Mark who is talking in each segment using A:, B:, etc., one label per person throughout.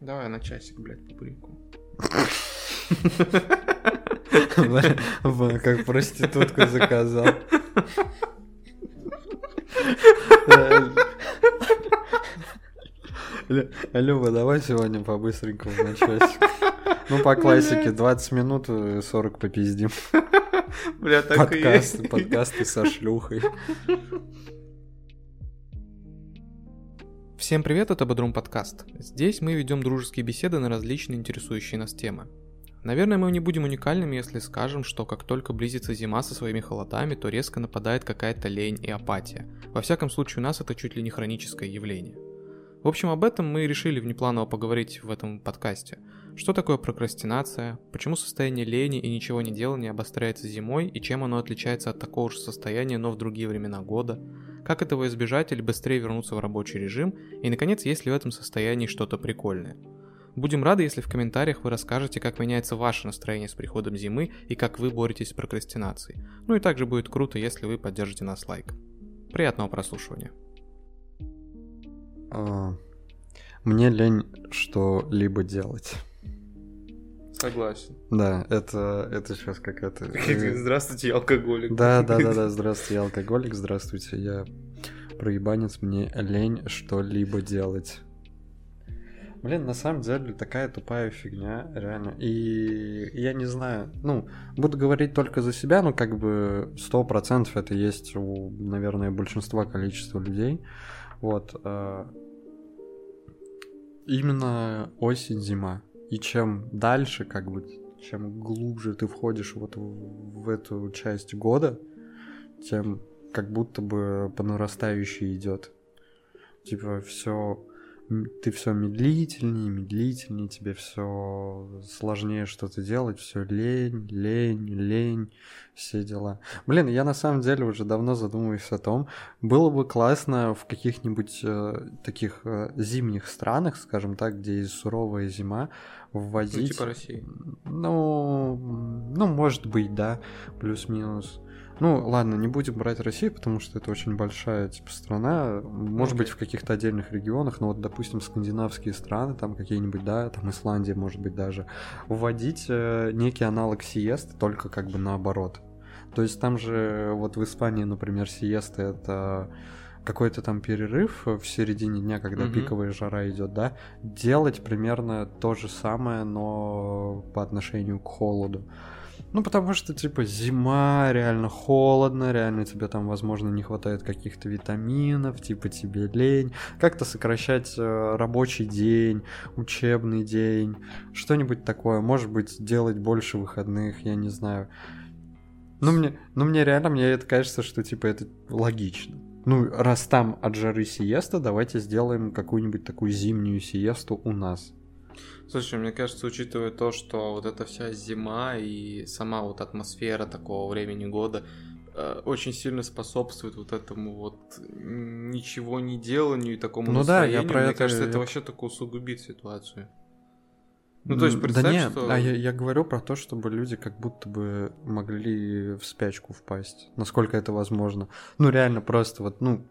A: Давай на часик, блядь, публику.
B: Как проститутку заказал. Люба, давай сегодня по-быстренькому на часик. Ну, по классике, 20 минут, 40 попиздим.
A: Бля, так
B: Подкасты, подкасты со шлюхой.
A: Всем привет, это Бодрум подкаст. Здесь мы ведем дружеские беседы на различные интересующие нас темы. Наверное, мы не будем уникальными, если скажем, что как только близится зима со своими холодами, то резко нападает какая-то лень и апатия. Во всяком случае, у нас это чуть ли не хроническое явление. В общем, об этом мы решили внепланово поговорить в этом подкасте. Что такое прокрастинация, почему состояние лени и ничего не делания обостряется зимой и чем оно отличается от такого же состояния, но в другие времена года, как этого избежать или быстрее вернуться в рабочий режим, и, наконец, есть ли в этом состоянии что-то прикольное. Будем рады, если в комментариях вы расскажете, как меняется ваше настроение с приходом зимы и как вы боретесь с прокрастинацией. Ну и также будет круто, если вы поддержите нас лайком. Приятного прослушивания.
B: А, Мне лень что-либо делать.
A: Согласен.
B: Да, это, это сейчас как это...
A: Здравствуйте, я алкоголик.
B: Да, да, да, да, здравствуйте, я алкоголик, здравствуйте, я проебанец, мне лень что-либо делать. Блин, на самом деле такая тупая фигня, реально. И я не знаю, ну, буду говорить только за себя, но как бы сто процентов это есть у, наверное, большинства количества людей. Вот. э, Именно осень-зима. И чем дальше, как бы, чем глубже ты входишь вот в, в эту часть года, тем как будто бы по нарастающей идет. Типа все ты все медлительнее, медлительнее, тебе все сложнее что-то делать, все лень, лень, лень, все дела. Блин, я на самом деле уже давно задумываюсь о том, было бы классно в каких-нибудь э, таких э, зимних странах, скажем так, где есть суровая зима, вводить...
A: Ну, типа России.
B: Ну, ну, может быть, да, плюс-минус. Ну, ладно, не будем брать Россию, потому что это очень большая, типа, страна. Может
A: Окей.
B: быть, в каких-то отдельных регионах, но вот, допустим, скандинавские страны, там какие-нибудь, да, там Исландия, может быть, даже, вводить э, некий аналог сиесты, только как бы наоборот. То есть там же, вот в Испании, например, сиеста это какой-то там перерыв в середине дня, когда
A: Мгм.
B: пиковая жара идет, да, делать примерно то же самое, но по отношению к холоду. Ну, потому что, типа, зима, реально холодно, реально тебе там, возможно, не хватает каких-то витаминов, типа, тебе лень. Как-то сокращать э, рабочий день, учебный день, что-нибудь такое. Может быть, делать больше выходных, я не знаю. Ну, мне, ну, мне реально, мне это кажется, что, типа, это логично. Ну, раз там от жары сиеста, давайте сделаем какую-нибудь такую зимнюю сиесту у нас.
A: Слушай, мне кажется, учитывая то, что вот эта вся зима и сама вот атмосфера такого времени года э, очень сильно способствует вот этому вот ничего не деланию и такому
B: Ну да, я
A: настроению.
B: про
A: Мне
B: это-
A: кажется, это вообще только усугубит ситуацию. Ну, то есть, представь,
B: да нет,
A: что...
B: а я, я говорю про то, чтобы люди как будто бы могли в спячку впасть, насколько это возможно. Ну, реально просто вот, ну,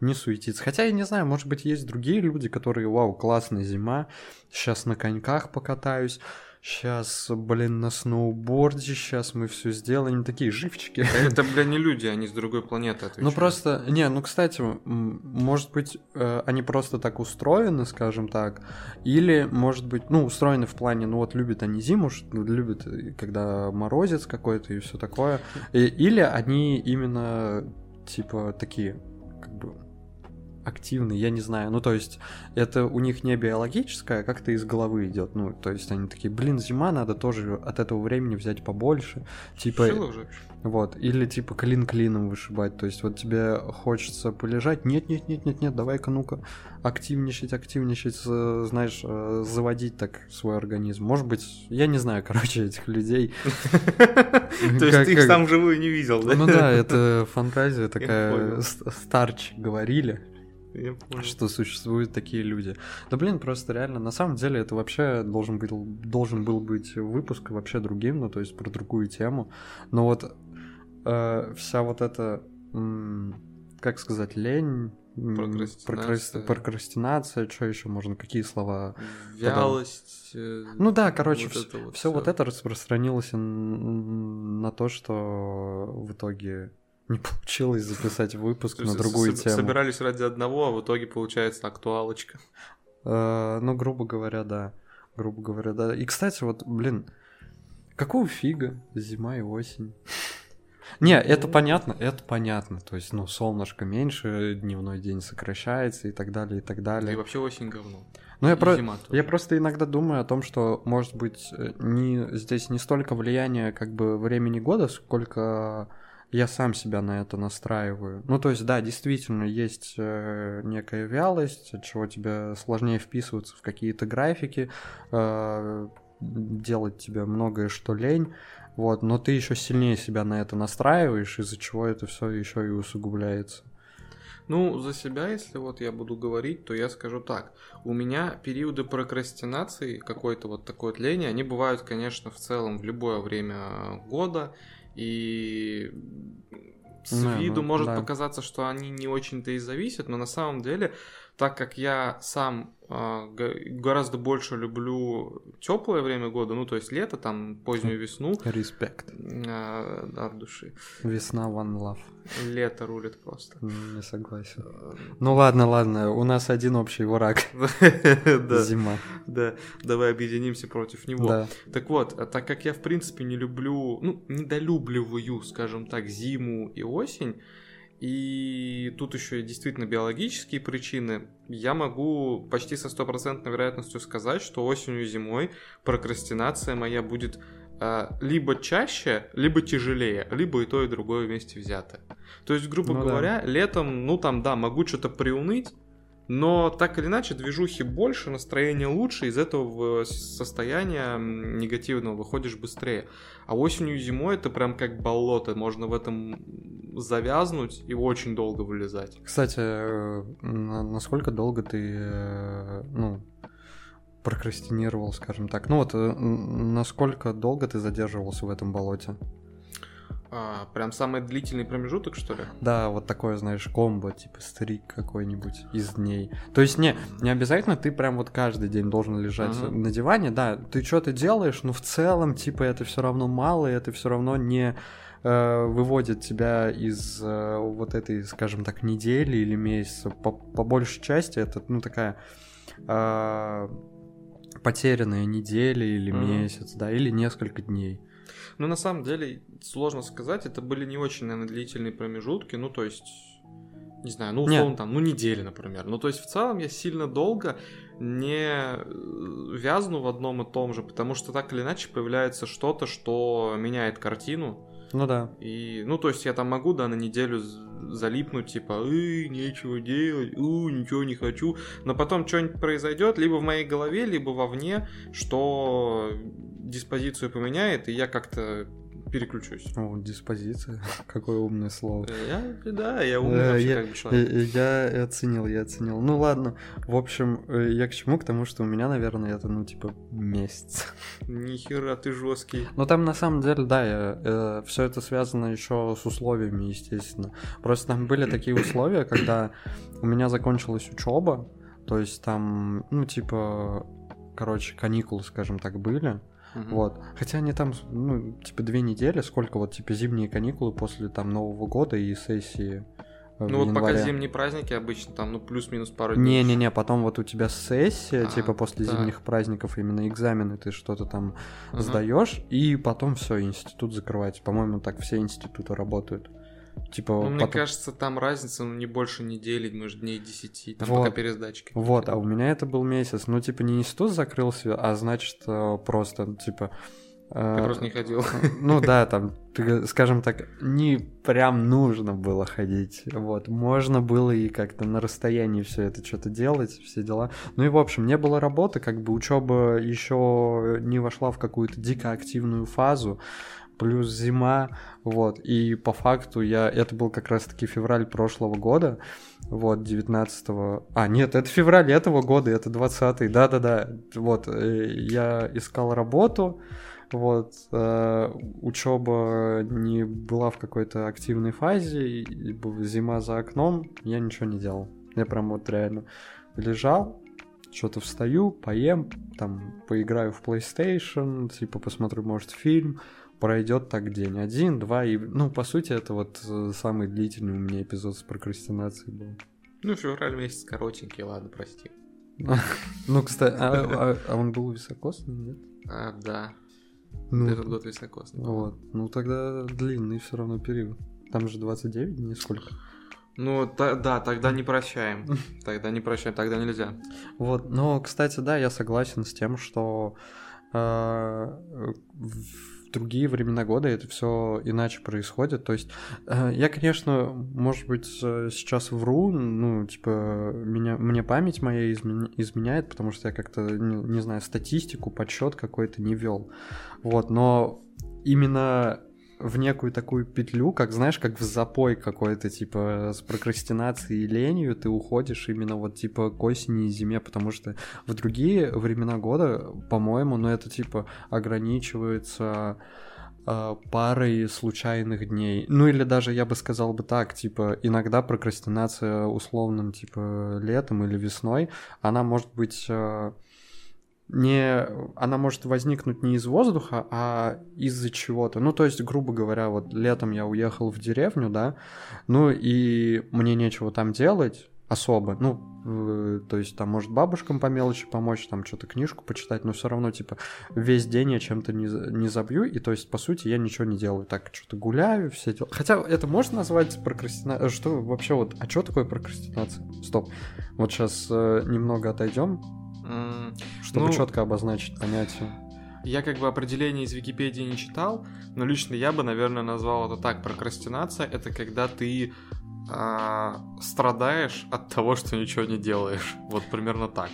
B: не суетиться. Хотя, я не знаю, может быть, есть другие люди, которые, вау, классная зима, сейчас на коньках покатаюсь, сейчас, блин, на сноуборде, сейчас мы все сделаем, такие живчики.
A: Это, бля, не люди, они с другой планеты отвечают.
B: Ну просто, не, ну кстати, может быть, э, они просто так устроены, скажем так, или, может быть, ну, устроены в плане, ну вот любят они зиму, ну, любят, э, когда морозец какой-то и все такое, или они именно, типа, такие, как бы, активные, я не знаю, ну то есть это у них не биологическое, а как-то из головы идет, ну то есть они такие, блин, зима, надо тоже от этого времени взять побольше, типа, вот, или типа клин клином вышибать. То есть вот тебе хочется полежать. Нет, нет, нет, нет, нет, давай-ка ну-ка активничать, активничать, знаешь, э, заводить так свой организм. Может быть, я не знаю, короче, этих людей.
A: То есть ты их сам живую не видел, да?
B: Ну да, это фантазия такая. Старч говорили,
A: Я понял.
B: что существуют такие люди. Да блин, просто реально, на самом деле это вообще должен был, должен был быть выпуск вообще другим, ну то есть про другую тему. Но вот э, вся вот эта, как сказать, лень, прокрастинация, прокрастинация что еще можно, какие слова?
A: Вялость. Э,
B: ну да, короче, вот все, вот, все вот это распространилось на то, что в итоге не получилось записать выпуск на другую тему.
A: Собирались ради одного, а в итоге получается актуалочка.
B: Э, ну, грубо говоря, да. Грубо говоря, да. И, кстати, вот, блин, какого фига зима и осень? Не, это понятно, это понятно. То есть, ну, солнышко меньше, дневной день сокращается и так далее, и так далее.
A: И вообще осень говно.
B: Ну, я, про... я просто иногда думаю о том, что, может быть, э, не... здесь не столько влияние как бы времени года, сколько я сам себя на это настраиваю. Ну, то есть, да, действительно, есть э, некая вялость, от чего тебе сложнее вписываться в какие-то графики, э, делать тебе многое, что лень. Вот, но ты еще сильнее себя на это настраиваешь, из-за чего это все еще и усугубляется.
A: Ну, за себя, если вот я буду говорить, то я скажу так. У меня периоды прокрастинации, какой-то вот такой вот лени, они бывают, конечно, в целом в любое время года. И с да, виду ну, может да. показаться, что они не очень-то и зависят, но на самом деле, так как я сам э, гораздо больше люблю теплое время года, ну то есть лето, там позднюю весну.
B: Респект.
A: Э, да, от души.
B: Весна one love.
A: Лето рулит просто.
B: Не согласен. Ну ладно, ладно, у нас один общий враг. Зима.
A: Да, давай объединимся против него. Так вот, а так как я в принципе не люблю, ну, недолюбливаю, скажем так, зиму и осень, и тут еще действительно биологические причины. Я могу почти со стопроцентной вероятностью сказать, что осенью и зимой прокрастинация моя будет э, либо чаще, либо тяжелее, либо и то, и другое вместе взято. То есть, грубо ну, говоря, да. летом, ну там, да, могу что-то приуныть, но так или иначе движухи больше, настроение лучше, из этого состояния негативного выходишь быстрее. А осенью и зимой это прям как болото, можно в этом завязнуть и очень долго вылезать.
B: Кстати, э, насколько долго ты, э, ну, прокрастинировал, скажем так? Ну вот, э, насколько долго ты задерживался в этом болоте?
A: А, прям самый длительный промежуток, что ли?
B: Да, вот такое, знаешь, комбо, типа стрик какой-нибудь из дней. То есть не, не обязательно ты прям вот каждый день должен лежать uh-huh. на диване, да, ты что-то делаешь, но в целом, типа, это все равно мало, и это все равно не э, выводит тебя из э, вот этой, скажем так, недели или месяца. По, по большей части это, ну, такая... Э, потерянная неделя или uh-huh. месяц, да, или несколько дней.
A: Ну, на самом деле, сложно сказать, это были не очень, наверное, длительные промежутки, ну, то есть, не знаю, ну, условно, Нет. там, ну, недели, например. Ну, то есть, в целом, я сильно долго не э, вязну в одном и том же, потому что так или иначе появляется что-то, что меняет картину.
B: Ну да.
A: И, ну, то есть я там могу, да, на неделю залипнуть, типа, эй, нечего делать, у, ничего не хочу. Но потом что-нибудь произойдет, либо в моей голове, либо вовне, что диспозицию поменяет, и я как-то переключусь.
B: О, диспозиция. Какое умное слово.
A: Я, да, я умный э, вообще как бы человек.
B: Я, я оценил, я оценил. Ну ладно, в общем, э, я к чему? К тому, что у меня, наверное, это, ну, типа, месяц.
A: Нихера, ты жесткий.
B: Ну там на самом деле, да, я, э, все это связано еще с условиями, естественно. Просто там были такие условия, когда у меня закончилась учеба, то есть там, ну, типа, короче, каникулы, скажем так, были. Угу. Вот. Хотя они там, ну, типа две недели, сколько вот, типа зимние каникулы после там Нового года и сессии.
A: Ну вот январе. пока зимние праздники обычно там, ну плюс-минус пару дней.
B: Не-не-не, потом вот у тебя сессия, а, типа после да. зимних праздников именно экзамены, ты что-то там угу. сдаешь, и потом все, институт закрывается. По-моему, так все институты работают. Типа,
A: ну, потом... мне кажется, там разница ну, не больше недели, может, дней 10, там вот. пока пересдачки.
B: Вот, а у меня это был месяц. Ну, типа, не институт закрылся, а значит, э, просто, типа...
A: Э, ты просто не ходил.
B: Ну да, там, скажем так, не прям нужно было ходить. Вот, можно было и как-то на расстоянии все это что-то делать, все дела. Ну и в общем, не было работы, как бы учеба еще не вошла в какую-то дико активную фазу плюс зима, вот, и по факту я, это был как раз-таки февраль прошлого года, вот, 19 -го... а, нет, это февраль этого года, это 20-й, да-да-да, вот, э, я искал работу, вот, э, учеба не была в какой-то активной фазе, зима за окном, я ничего не делал. Я прям вот реально лежал, что-то встаю, поем, там, поиграю в PlayStation, типа, посмотрю, может, фильм, пройдет так день. Один, два, и, ну, по сути, это вот э, самый длительный у меня эпизод с прокрастинацией был.
A: Ну, февраль месяц коротенький, ладно, прости.
B: Ну, кстати, а, а, а он был високосный, нет?
A: А, да.
B: Ну,
A: Этот год високосный.
B: вот. Ну, тогда длинный все равно период. Там же 29 дней сколько?
A: Ну, та- да, тогда не прощаем. Тогда не прощаем, тогда нельзя.
B: Вот, но, кстати, да, я согласен с тем, что э, другие времена года это все иначе происходит. То есть э, я, конечно, может быть, сейчас вру, ну, типа, меня, мне память моя измен- изменяет, потому что я как-то, не, не знаю, статистику, подсчет какой-то не вел. Вот, но именно в некую такую петлю, как, знаешь, как в запой какой-то, типа, с прокрастинацией и ленью ты уходишь именно вот, типа, к осени и зиме, потому что в другие времена года, по-моему, ну, это, типа, ограничивается э, парой случайных дней. Ну, или даже, я бы сказал бы так, типа, иногда прокрастинация условным, типа, летом или весной, она может быть... э, не, она может возникнуть не из воздуха, а из-за чего-то. Ну, то есть, грубо говоря, вот летом я уехал в деревню, да, ну и мне нечего там делать особо, ну, э, то есть там может бабушкам по мелочи помочь, там что-то книжку почитать, но все равно, типа, весь день я чем-то не, не забью, и то есть, по сути, я ничего не делаю, так, что-то гуляю, все дела. Хотя это можно назвать прокрастинацией? Что вообще вот, а что такое прокрастинация? Стоп, вот сейчас немного отойдем, чтобы
A: Ну,
B: четко обозначить понятие.
A: Я как бы определение из Википедии не читал, но лично я бы, наверное, назвал это так. Прокрастинация — это когда ты а, страдаешь от того, что ничего не делаешь. Вот примерно так.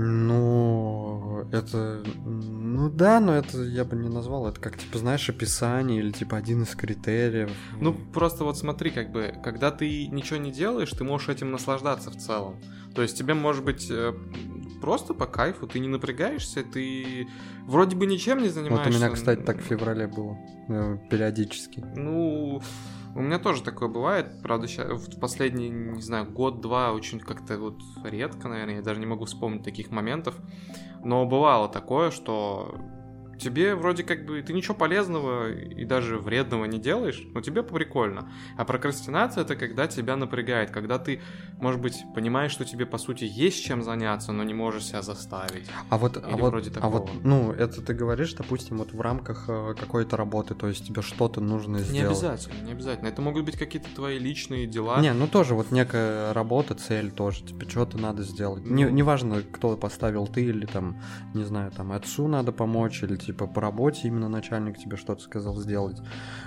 B: Ну, это... Ну да, но это я бы не назвал. Это как, типа, знаешь, описание или, типа, один из критериев.
A: Ну, просто вот смотри, как бы, когда ты ничего не делаешь, ты можешь этим наслаждаться в целом. То есть тебе может быть э, просто по кайфу, ты не напрягаешься, ты вроде бы ничем не
B: Вот
A: занимаешься.
B: у меня, кстати, так в феврале было. э, Периодически.
A: Ну, у меня тоже такое бывает, правда, ща- в последний, не знаю, год-два очень как-то вот редко, наверное, я даже не могу вспомнить таких моментов, но бывало такое, что тебе вроде как бы ты ничего полезного и даже вредного не делаешь, но тебе прикольно. А прокрастинация это когда тебя напрягает, когда ты, может быть, понимаешь, что тебе по сути есть чем заняться, но не можешь себя заставить.
B: А вот, а
A: Или
B: вот,
A: вроде
B: а вот,
A: такого.
B: ну, это ты говоришь, допустим, вот в рамках э, какой-то работы, то есть тебе что-то нужно
A: Не
B: сделать.
A: обязательно, не обязательно. Это могут быть какие-то твои личные дела.
B: Не, ну тоже вот некая работа, цель тоже, тебе что-то надо сделать. Не,
A: Ну.
B: неважно, кто поставил ты или там, не знаю, там отцу надо помочь, или типа по работе именно начальник тебе что-то сказал сделать.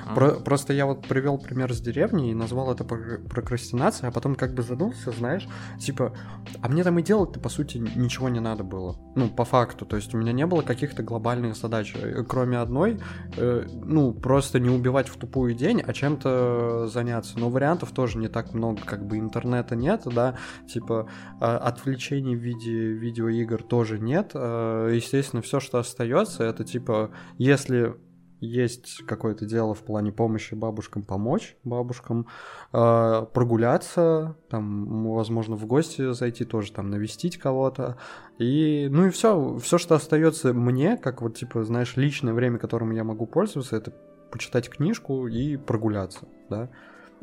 A: А.
B: Про- просто я вот привел пример с деревни и назвал это прок- прокрастинацией, а потом как бы задумался, знаешь, типа, а мне там и делать-то по сути ничего не надо было. Ну, по факту, то есть у меня не было каких-то глобальных задач, э, кроме одной, э, ну, просто не убивать в тупую день, а чем-то заняться. Но вариантов тоже не так много, как бы интернета нет, да, типа а, отвлечений в виде видеоигр тоже нет. А, Естественно, все, что остается, это типа, если есть какое-то дело в плане помощи бабушкам, помочь бабушкам, э, прогуляться, там, возможно, в гости зайти тоже, там, навестить кого-то. И, ну и все, все, что остается мне, как вот, типа, знаешь, личное время, которым я могу пользоваться, это почитать книжку и прогуляться, да.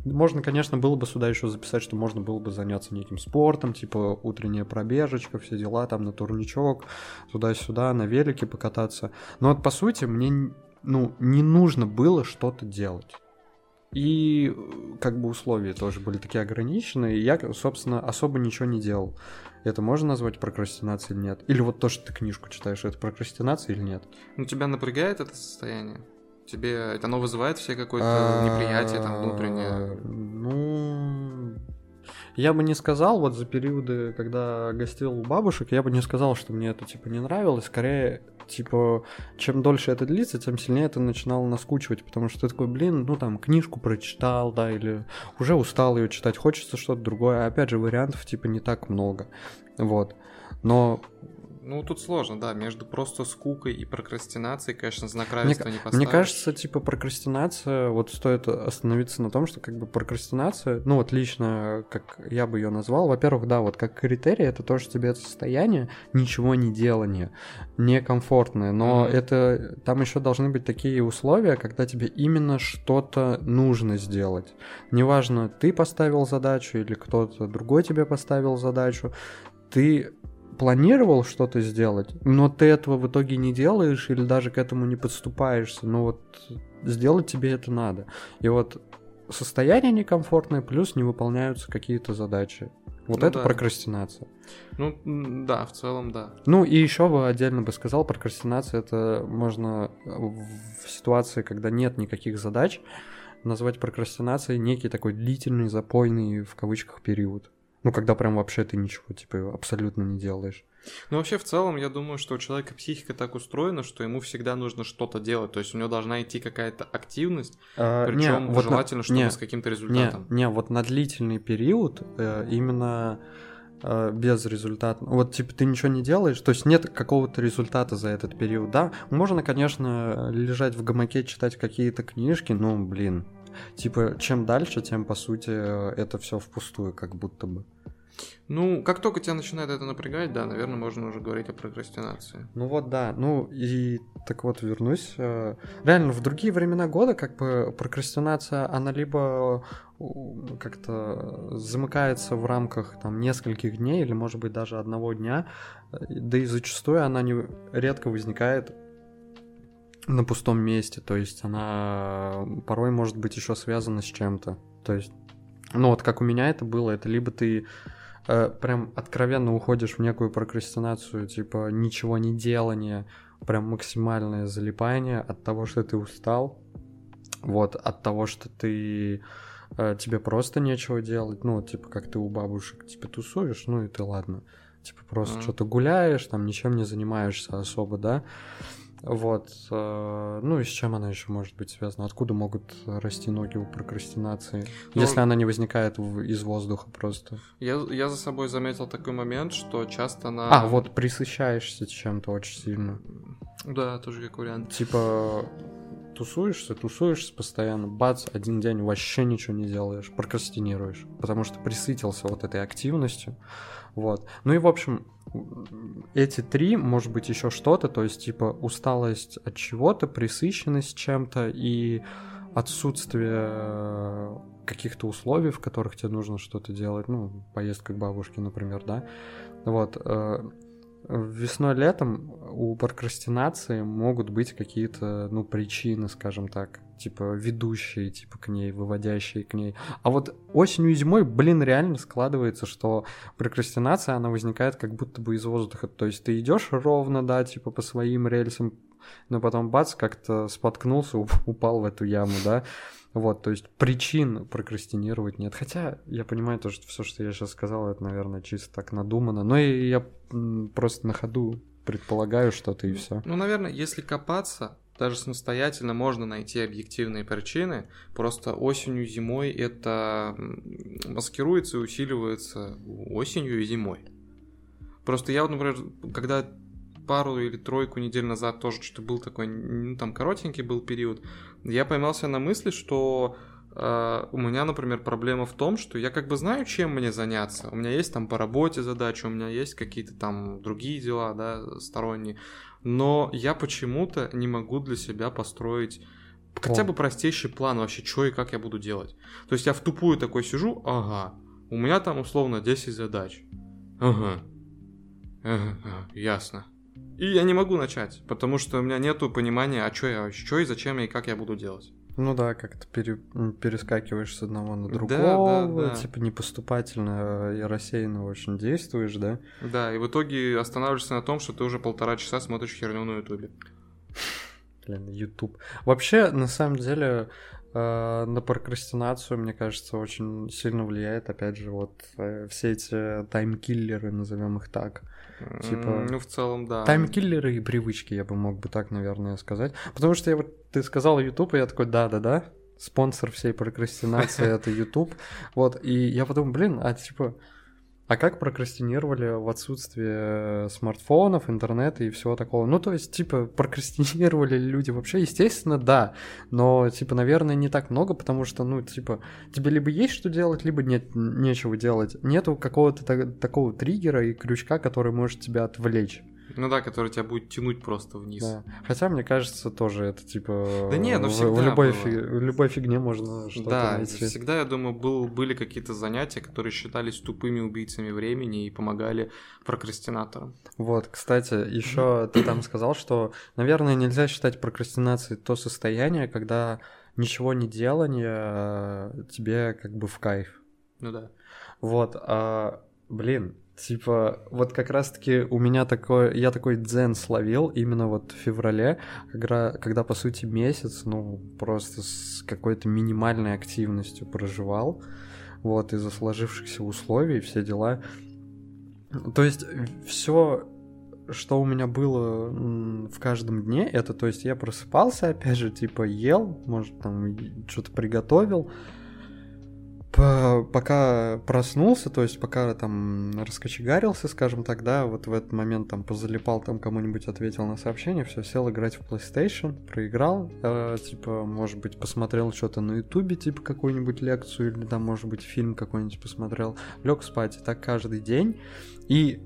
B: Можно, конечно, было бы сюда еще записать, что можно было бы заняться неким спортом, типа утренняя пробежечка, все дела, там на турничок, туда-сюда, на велике покататься. Но вот по сути мне, ну, не нужно было что-то делать. И э, как бы условия тоже были такие ограниченные, и я, собственно, особо ничего не делал. Это можно назвать прокрастинацией или нет? Или вот то, что ты книжку читаешь, это прокрастинация или нет?
A: Ну, тебя напрягает это состояние? Тебе это оно вызывает все какое-то неприятие там внутреннее?
B: А, Ну, я бы не сказал, вот за периоды, когда гостил у бабушек, я бы не сказал, что мне это, типа, не нравилось. Скорее, типа, чем дольше это длится, тем сильнее это начинало наскучивать, потому что ты такой, блин, ну, там, книжку прочитал, да, или уже устал ее читать, хочется что-то другое. А опять же, вариантов, типа, не так много. Вот. Но
A: Ну, тут сложно, да, между просто скукой и прокрастинацией, конечно, знак равенства
B: мне,
A: не поставишь.
B: Мне кажется, типа, прокрастинация, вот стоит остановиться на том, что, как бы, прокрастинация, ну, вот лично, как я бы ее назвал, во-первых, да, вот как критерий, это тоже тебе это состояние ничего не делания, некомфортное, но mm-hmm. это, там еще должны быть такие условия, когда тебе именно что-то нужно сделать. Неважно, ты поставил задачу или кто-то другой тебе поставил задачу, ты планировал что-то сделать, но ты этого в итоге не делаешь или даже к этому не подступаешься, ну вот сделать тебе это надо. И вот состояние некомфортное, плюс не выполняются какие-то задачи. Вот ну, это да. прокрастинация.
A: Ну, да, в целом, да.
B: Ну, и еще бы отдельно бы сказал, прокрастинация это можно в ситуации, когда нет никаких задач, назвать прокрастинацией некий такой длительный, запойный, в кавычках, период. Ну, когда прям вообще ты ничего, типа, абсолютно не делаешь.
A: Ну, вообще, в целом, я думаю, что у человека психика так устроена, что ему всегда нужно что-то делать. То есть у него должна идти какая-то активность, а, причем вот желательно, на... чтобы не, с каким-то результатом.
B: Не, не, вот на длительный период э, именно э, без результата. Вот, типа, ты ничего не делаешь, то есть нет какого-то результата за этот период, да? Можно, конечно, лежать в гамаке, читать какие-то книжки, но, блин, Типа, чем дальше, тем, по сути, это все впустую, как будто бы.
A: Ну, как только тебя начинает это напрягать, да, наверное, можно уже говорить о прокрастинации.
B: Ну вот, да. Ну, и так вот вернусь. Э, реально, в другие времена года, как бы, прокрастинация, она либо как-то замыкается в рамках там нескольких дней или, может быть, даже одного дня, э, да и зачастую она не редко возникает на пустом месте, то есть она порой может быть еще связана с чем-то. То есть, ну вот как у меня это было, это либо ты э, прям откровенно уходишь в некую прокрастинацию, типа ничего не делания, прям максимальное залипание от того, что ты устал, вот, от того, что ты э, тебе просто нечего делать, ну, типа, как ты у бабушек, типа, тусуешь, ну, и ты ладно, типа, просто mm-hmm. что-то гуляешь, там, ничем не занимаешься особо, да, вот. Э, ну и с чем она еще может быть связана? Откуда могут расти ноги у прокрастинации? Ну, если она не возникает из воздуха просто.
A: Я, я за собой заметил такой момент, что часто она...
B: А, вот присыщаешься чем-то очень сильно.
A: Да, тоже как вариант.
B: Типа тусуешься, тусуешься постоянно, бац, один день вообще ничего не делаешь, прокрастинируешь, потому что присытился вот этой активностью, вот. Ну и, в общем, эти три, может быть, еще что-то, то есть, типа, усталость от чего-то, присыщенность чем-то и отсутствие каких-то условий, в которых тебе нужно что-то делать, ну, поездка к бабушке, например, да, вот, э, весной-летом у прокрастинации могут быть какие-то, ну, причины, скажем так, типа ведущие, типа к ней, выводящие к ней. А вот осенью и зимой, блин, реально складывается, что прокрастинация, она возникает как будто бы из воздуха. То есть ты идешь ровно, да, типа по своим рельсам, но потом бац, как-то споткнулся, упал в эту яму, да. Вот, то есть причин прокрастинировать нет. Хотя я понимаю то, что все, что я сейчас сказал, это, наверное, чисто так надумано. Но и я просто на ходу предполагаю что-то и все.
A: Ну, наверное, если копаться, даже самостоятельно можно найти объективные причины. Просто осенью, зимой это маскируется и усиливается осенью и зимой. Просто я вот, например, когда пару или тройку недель назад тоже что-то был такой, ну, там коротенький был период, я поймался на мысли, что э, у меня, например, проблема в том, что я как бы знаю, чем мне заняться. У меня есть там по работе задачи, у меня есть какие-то там другие дела, да, сторонние но я почему-то не могу для себя построить хотя бы простейший план вообще, что и как я буду делать. То есть я в тупую такой сижу, ага, у меня там условно 10 задач. Ага. Ага, ага ясно. И я не могу начать, потому что у меня нету понимания, а что я, что и зачем и как я буду делать.
B: Ну да, как-то пере, перескакиваешь с одного на другого, да, да, да. типа непоступательно и рассеянно очень действуешь, да?
A: Да, и в итоге останавливаешься на том, что ты уже полтора часа смотришь херню на ютубе.
B: Блин, ютуб. Вообще, на самом деле, э, на прокрастинацию, мне кажется, очень сильно влияет, опять же, вот э, все эти таймкиллеры, назовем их так.
A: Типа... Ну, в целом, да.
B: Таймкиллеры и привычки, я бы мог бы так, наверное, сказать. Потому что я вот, ты сказал YouTube, и я такой, да-да-да, спонсор всей прокрастинации — это YouTube. Вот, и я подумал, блин, а типа, А как прокрастинировали в отсутствие смартфонов, интернета и всего такого? Ну, то есть, типа, прокрастинировали ли люди вообще? Естественно, да. Но, типа, наверное, не так много, потому что, ну, типа, тебе либо есть что делать, либо нет нечего делать. Нету какого-то такого триггера и крючка, который может тебя отвлечь.
A: Ну да, который тебя будет тянуть просто вниз.
B: Да. Хотя, мне кажется, тоже это типа...
A: Да не, ну всегда
B: в, любой, фи... в любой фигне можно что-то
A: да,
B: найти.
A: всегда, я думаю, был, были какие-то занятия, которые считались тупыми убийцами времени и помогали прокрастинаторам.
B: Вот, кстати, еще ты там сказал, что, наверное, нельзя считать прокрастинацией то состояние, когда ничего не делание тебе как бы в кайф.
A: Ну да.
B: Вот, а, блин, Типа, вот как раз-таки у меня такой, я такой дзен словил именно вот в феврале, когда, когда по сути месяц, ну, просто с какой-то минимальной активностью проживал, вот, из-за сложившихся условий, все дела. То есть, все, что у меня было в каждом дне, это, то есть, я просыпался, опять же, типа, ел, может, там, что-то приготовил, пока проснулся, то есть пока там раскочегарился, скажем так, да, вот в этот момент там позалипал, там кому-нибудь ответил на сообщение, все, сел играть в PlayStation, проиграл, э, типа, может быть, посмотрел что-то на Ютубе, типа какую-нибудь лекцию, или там, может быть, фильм какой-нибудь посмотрел, лег спать, и так каждый день, и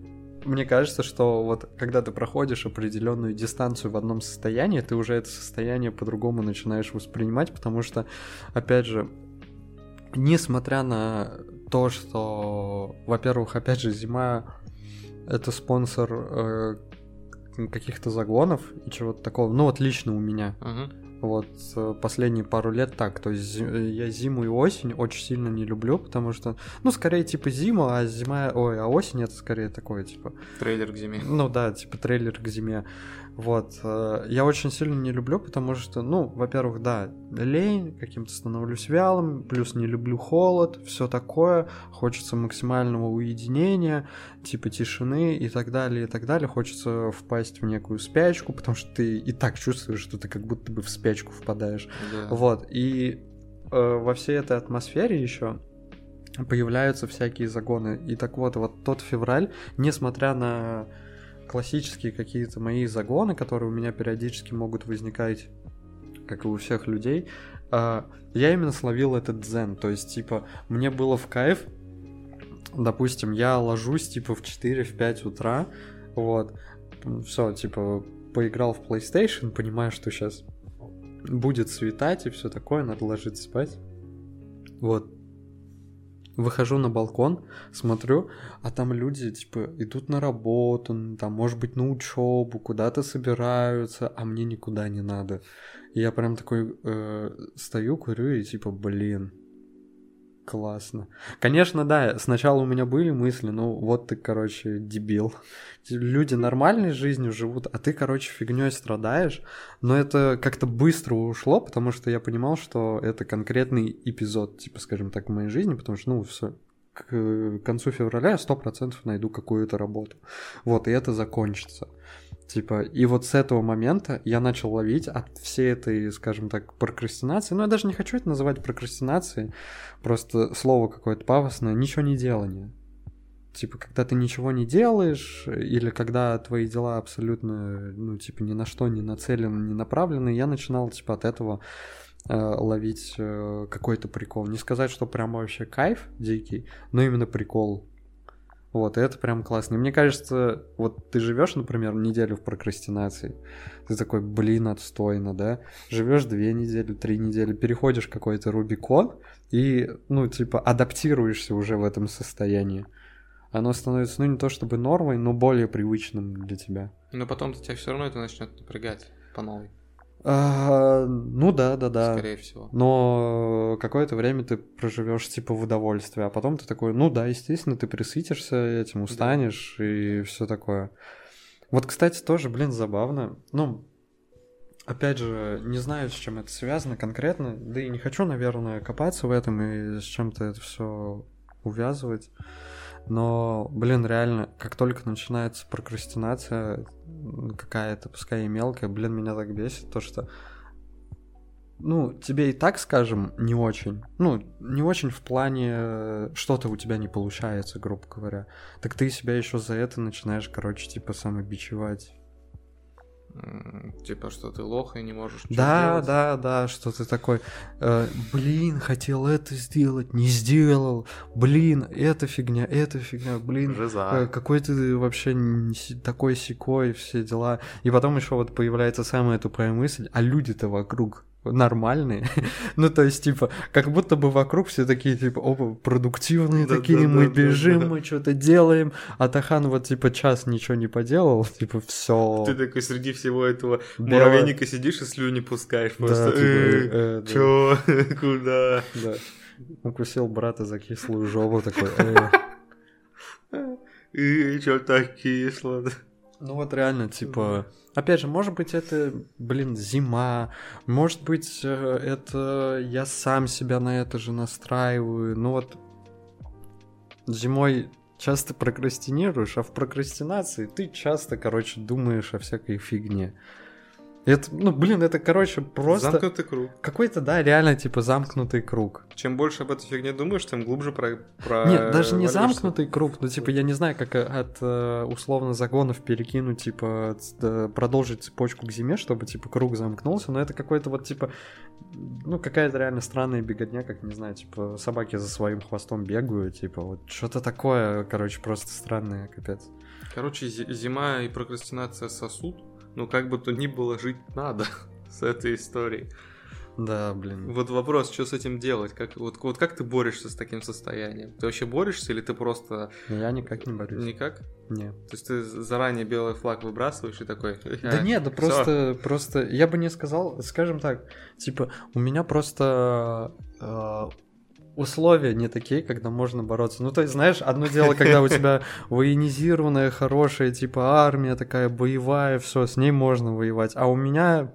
B: мне кажется, что вот когда ты проходишь определенную дистанцию в одном состоянии, ты уже это состояние по-другому начинаешь воспринимать, потому что, опять же, несмотря на то, что, во-первых, опять же, зима это спонсор э, каких-то загонов и чего-то такого. Ну, вот лично у меня.
A: Uh-huh.
B: Вот э, последние пару лет так. То есть я зиму и осень очень сильно не люблю, потому что, ну, скорее типа зима, а зима, ой, а осень это скорее такое, типа...
A: Трейлер к зиме.
B: Ну да, типа трейлер к зиме. Вот. Э, я очень сильно не люблю, потому что, ну, во-первых, да, лень, каким-то становлюсь вялым, плюс не люблю холод, все такое, хочется максимального уединения, типа тишины и так далее, и так далее. Хочется впасть в некую спячку, потому что ты и так чувствуешь, что ты как будто бы в спячку впадаешь.
A: Да.
B: Вот. И э, во всей этой атмосфере еще появляются всякие загоны. И так вот, вот тот февраль, несмотря на классические какие-то мои загоны, которые у меня периодически могут возникать, как и у всех людей, а, я именно словил этот дзен. То есть, типа, мне было в кайф, допустим, я ложусь, типа, в 4-5 утра, вот, все, типа, поиграл в PlayStation, понимаю, что сейчас будет светать и все такое, надо ложиться спать. Вот, Выхожу на балкон, смотрю, а там люди, типа, идут на работу, там, может быть, на учебу, куда-то собираются, а мне никуда не надо. И я прям такой э, стою, курю и типа, блин, Классно. Конечно, да, сначала у меня были мысли, ну вот ты, короче, дебил. Люди нормальной жизнью живут, а ты, короче, фигней страдаешь. Но это как-то быстро ушло, потому что я понимал, что это конкретный эпизод, типа, скажем так, в моей жизни, потому что, ну, все, к концу февраля я сто процентов найду какую-то работу. Вот, и это закончится. Типа, и вот с этого момента я начал ловить от всей этой, скажем так, прокрастинации. Ну, я даже не хочу это называть прокрастинацией, просто слово какое-то пафосное, ничего не делание. Типа, когда ты ничего не делаешь, или когда твои дела абсолютно, ну, типа, ни на что не нацелены, не направлены, я начинал, типа, от этого э, ловить э, какой-то прикол. Не сказать, что прям вообще кайф дикий, но именно прикол вот, и это прям классно. И мне кажется, вот ты живешь, например, неделю в прокрастинации, ты такой, блин, отстойно, да? Живешь две недели, три недели, переходишь какой-то Рубикон и, ну, типа, адаптируешься уже в этом состоянии. Оно становится, ну, не то чтобы нормой, но более привычным для тебя.
A: Но потом тебя все равно это начнет напрягать по новой.
B: А, ну да, да, да.
A: Скорее всего.
B: Но какое-то время ты проживешь типа в удовольствии, а потом ты такой, ну да, естественно, ты присытишься этим, устанешь да. и все такое. Вот, кстати, тоже, блин, забавно. Ну, опять же, не знаю, с чем это связано конкретно, да и не хочу, наверное, копаться в этом и с чем-то это все увязывать. Но, блин, реально, как только начинается прокрастинация какая-то, пускай и мелкая, блин, меня так бесит то, что ну, тебе и так, скажем, не очень. Ну, не очень в плане э, что-то у тебя не получается, грубо говоря. Так ты себя еще за это начинаешь, короче, типа самобичевать.
A: Типа, что ты лох и не можешь
B: Да,
A: сделать.
B: да, да, что ты такой, э, блин, хотел это сделать, не сделал, блин, это фигня, это фигня, блин,
A: Жиза.
B: э, какой ты вообще такой секой, все дела. И потом еще вот появляется самая тупая мысль, а люди-то вокруг нормальные. ну, то есть, типа, как будто бы вокруг все такие, типа, опа, продуктивные
A: Да,
B: такие,
A: да,
B: мы
A: да,
B: бежим, мы что-то делаем, а Тахан вот, типа, час ничего не поделал, типа, все.
A: Ты такой среди всего этого
B: Белое.
A: муравейника сидишь и слюни пускаешь просто.
B: типа,
A: «Э,
B: э, да.
A: Чё? Куда?
B: Да. Укусил брата за кислую жопу такой. э.
A: И чё так кисло?
B: Ну вот реально, типа... Опять же, может быть, это, блин, зима, может быть, э, это я сам себя на это же настраиваю. Ну вот зимой часто прокрастинируешь, а в прокрастинации ты часто, короче, думаешь о всякой фигне. Это, ну, блин, это, короче, просто
A: Замкнутый круг.
B: какой-то, да, реально, типа, замкнутый круг.
A: Чем больше об этой фигне думаешь, тем глубже про... про
B: Нет, даже не замкнутый круг, ну, типа, я не знаю, как э, от э, условно загонов перекинуть, типа, продолжить цепочку к зиме, чтобы, типа, круг замкнулся, но это какой-то вот, типа, ну, какая-то реально странная беготня, как, не знаю, типа, собаки за своим хвостом бегают, типа, вот что-то такое, короче, просто странное, капец.
A: Короче, зи- зима и прокрастинация сосуд. Ну, как бы то ни было, жить надо с этой историей.
B: Да, блин.
A: Вот вопрос, что с этим делать? Как, вот, вот как ты борешься с таким состоянием? Ты вообще борешься или ты просто
B: Я никак не борюсь.
A: никак?
B: Не.
A: То есть ты заранее белый флаг выбрасываешь и такой...
B: Да
A: «А,
B: нет, да
A: всё».
B: просто, просто, я бы не сказал, скажем так, типа, у меня просто э, условия не такие, когда можно бороться. Ну, то есть, знаешь, одно дело, когда у тебя военизированная, хорошая, типа, армия такая боевая, все, с ней можно воевать, а у меня...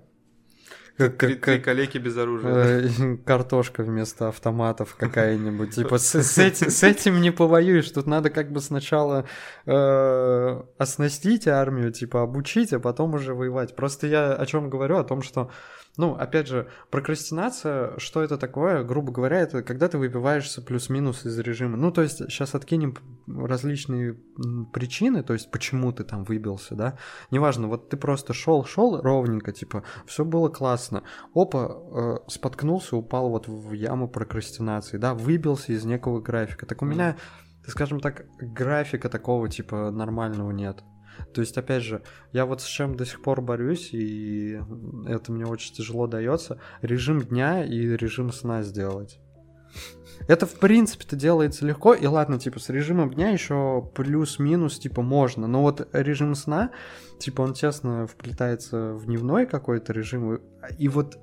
B: Как,
A: Три,
B: как-
A: три калеки без оружия.
B: э, картошка вместо автоматов какая-нибудь. Типа с, с эти- с этим не повоюешь. Тут надо как бы сначала э, оснастить армию, типа обучить, а потом уже воевать. Просто я о чем говорю? О том, что, ну, опять же, прокрастинация, что это такое? Грубо говоря, это когда ты выбиваешься плюс-минус из режима. Ну, то есть сейчас откинем различные причины, то есть почему ты там выбился, да? Неважно, вот ты просто шел, шел ровненько, типа, все было классно. Опа, э, споткнулся, упал вот в яму прокрастинации, да, выбился из некого графика. Так у меня, скажем так, графика такого типа нормального нет. То есть, опять же, я вот с чем до сих пор борюсь, и это мне очень тяжело дается, режим дня и режим сна сделать. Это, в принципе-то, делается легко, и ладно, типа, с режимом дня еще плюс-минус, типа, можно, но вот режим сна, типа, он тесно вплетается в дневной какой-то режим, и вот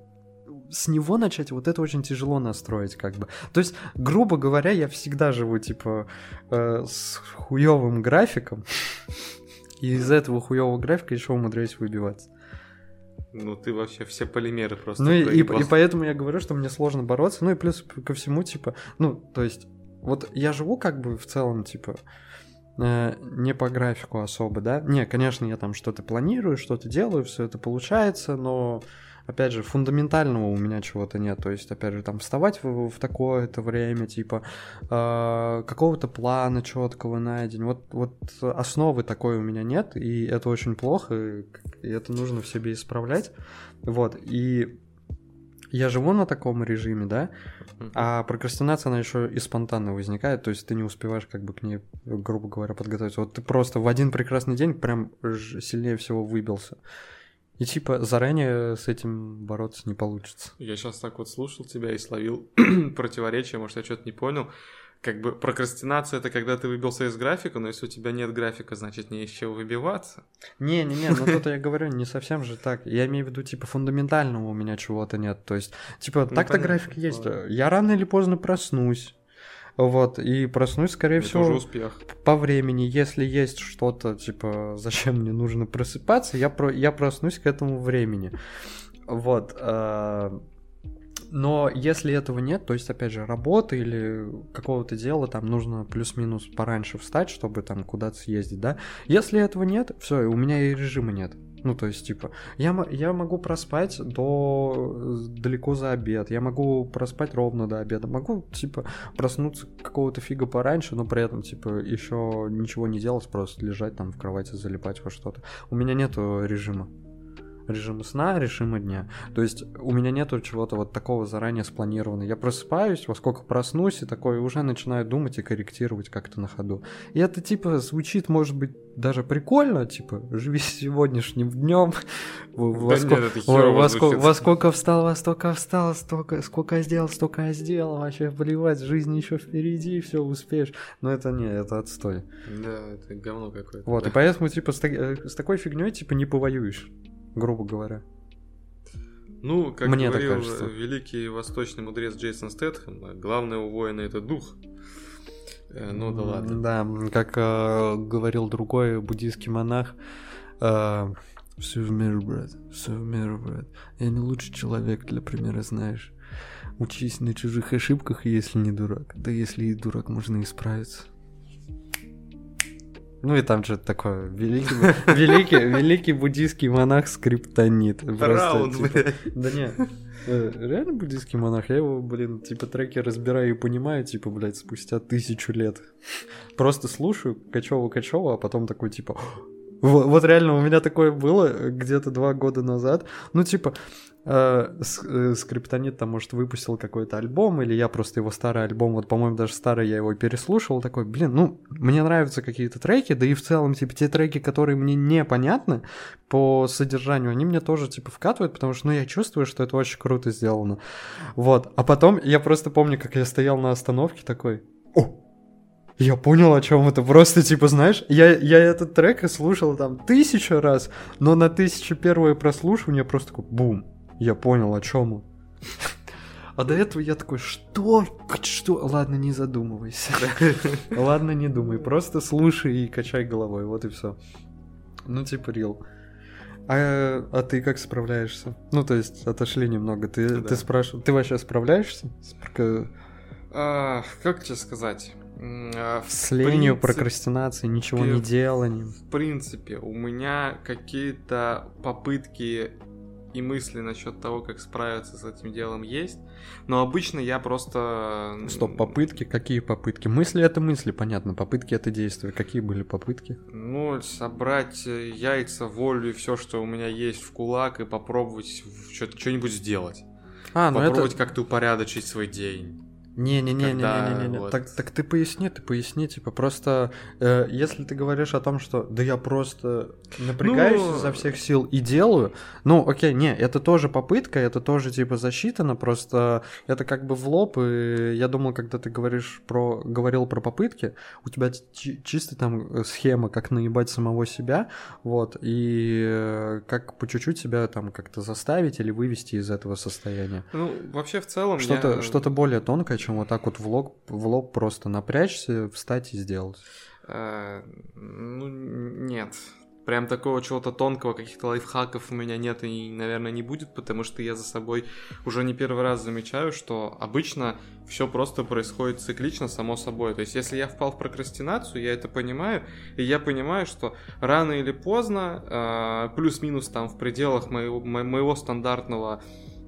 B: с него начать, вот это очень тяжело настроить, как бы. То есть, грубо говоря, я всегда живу, типа, э, с хуевым графиком, и из этого хуевого графика еще умудряюсь выбиваться.
A: Ну, ты вообще все полимеры просто
B: Ну и, и, и поэтому я говорю, что мне сложно бороться. Ну и плюс ко всему, типа, ну, то есть, вот я живу как бы в целом, типа, э, не по графику особо, да. Не, конечно, я там что-то планирую, что-то делаю, все это получается, но опять же, фундаментального у меня чего-то нет. То есть, опять же, там вставать в, в такое-то время, типа, э, какого-то плана четкого на день. Вот, вот основы такой у меня нет, и это очень плохо, и, и это нужно в себе исправлять. Вот, и я живу на таком режиме, да, а прокрастинация, она еще и спонтанно возникает, то есть ты не успеваешь как бы к ней, грубо говоря, подготовиться. Вот ты просто в один прекрасный день прям сильнее всего выбился. И типа заранее с этим бороться не получится.
A: Я сейчас так вот слушал тебя и словил противоречие, может, я что-то не понял. Как бы прокрастинация это когда ты выбился из графика, но если у тебя нет графика, значит не из чего выбиваться.
B: Не-не-не, ну тут я говорю, не совсем же так. Я имею в виду, типа, фундаментального у меня чего-то нет. То есть, типа,
A: Ну,
B: так-то график есть. Я рано или поздно проснусь. Вот, и проснусь, скорее
A: Это
B: всего,
A: успех.
B: по времени, если есть что-то, типа, зачем мне нужно просыпаться, я, про, я проснусь к этому времени. Вот. а, Но если этого нет, то есть, опять же, работы или какого-то дела, там нужно плюс-минус пораньше встать, чтобы там куда-то съездить, да. Если этого нет, все, у меня и режима нет. Ну, то есть, типа, я, я могу проспать до далеко за обед, я могу проспать ровно до обеда, могу, типа, проснуться какого-то фига пораньше, но при этом, типа, еще ничего не делать, просто лежать там в кровати, залипать во что-то. У меня нету режима. Режима сна, режима дня. То есть у меня нету чего-то вот такого заранее спланированного. Я просыпаюсь, во сколько проснусь, и такой уже начинаю думать и корректировать как-то на ходу. И это, типа, звучит, может быть, даже прикольно, типа, живи сегодняшним днем. Во,
A: Да это
B: во- сколько-
A: звучит.
B: во сколько встал, во столько встал, столько, сколько сделал, столько сделал. Вообще, плевать, жизнь еще впереди, все успеешь. Но это не, это отстой.
A: Да, это говно какое-то.
B: Вот,
A: да.
B: и поэтому, типа, с, э, с такой фигней, типа, не повоюешь, грубо говоря.
A: Ну, как
B: Мне
A: говорил великий восточный мудрец Джейсон Стэтхэм, главное у воина это дух. Э, Ну да ладно.
B: Да, как э, говорил другой буддийский монах, э, все в меру, брат, все в меру, брат. Я не лучший человек, для примера знаешь. Учись на чужих ошибках, если не дурак. Да если и дурак, можно исправиться. Ну и там что-то такое. Великий, великий, великий буддийский монах скриптонит.
A: Раунд,
B: типа,
A: блядь.
B: да не, э, реально буддийский монах, я его, блин, типа треки разбираю и понимаю, типа, блядь, спустя тысячу лет. Просто слушаю Качева-Качева, а потом такой, типа, вот, вот реально у меня такое было э, где-то два года назад. Ну, типа, э, э, Скриптонит там, может, выпустил какой-то альбом, или я просто его старый альбом, вот, по-моему, даже старый я его переслушивал, такой, блин, ну, мне нравятся какие-то треки, да и в целом, типа, те треки, которые мне непонятны по содержанию, они мне тоже, типа, вкатывают, потому что, ну, я чувствую, что это очень круто сделано. Вот, а потом я просто помню, как я стоял на остановке такой, я понял, о чем это. Просто, типа, знаешь, я, я этот трек и слушал там тысячу раз, но на тысячу первое прослушивание просто такой бум. Я понял, о чем он. А до этого я такой, что? Что? Ладно, не задумывайся. Ладно, не думай, просто слушай и качай головой, вот и все. Ну, типа, рил. А, а ты как справляешься? Ну, то есть, отошли немного. Ты,
A: Да.
B: ты спрашивал, ты вообще справляешься? с прока-
A: А, Как тебе сказать? А, в
B: С ленью,
A: принципе-
B: прокрастинацией, ничего не деланием.
A: В принципе, у меня какие-то попытки и мысли насчет того, как справиться с этим делом есть, но обычно я просто...
B: Стоп, попытки? Какие попытки? Мысли это мысли, понятно. Попытки это действия. Какие были попытки?
A: Ну, собрать э, яйца, волю и все, что у меня есть в кулак, и попробовать что-нибудь сделать.
B: А, ну
A: попробовать
B: это...
A: как-то упорядочить свой день.
B: Не-не-не-не-не-не.
A: Когда вот-
B: Так, так ты поясни, ты поясни, типа, просто э, если ты говоришь о том, что да я просто напрягаюсь
A: Ну,
B: изо всех сил и делаю, ну окей, не, это тоже попытка, это тоже типа засчитано, просто это как бы в лоб, и я думал, когда ты говоришь про, говорил про попытки, у тебя чи- чисто там э, схема, как наебать самого себя, вот, и э, как по чуть-чуть себя там как-то заставить или вывести из этого состояния.
A: Ну, вообще в целом
B: Что-то
A: я-
B: что более тонкое, чем вот так вот в лоб, в лоб просто напрячься, встать и сделать.
A: Э, ну, нет. Прям такого чего-то тонкого, каких-то лайфхаков у меня нет и, наверное, не будет, потому что я за собой уже не первый раз замечаю, что обычно все просто происходит циклично, само собой. То есть, если я впал в прокрастинацию, я это понимаю, и я понимаю, что рано или поздно, э, плюс-минус там в пределах моего, мо- моего стандартного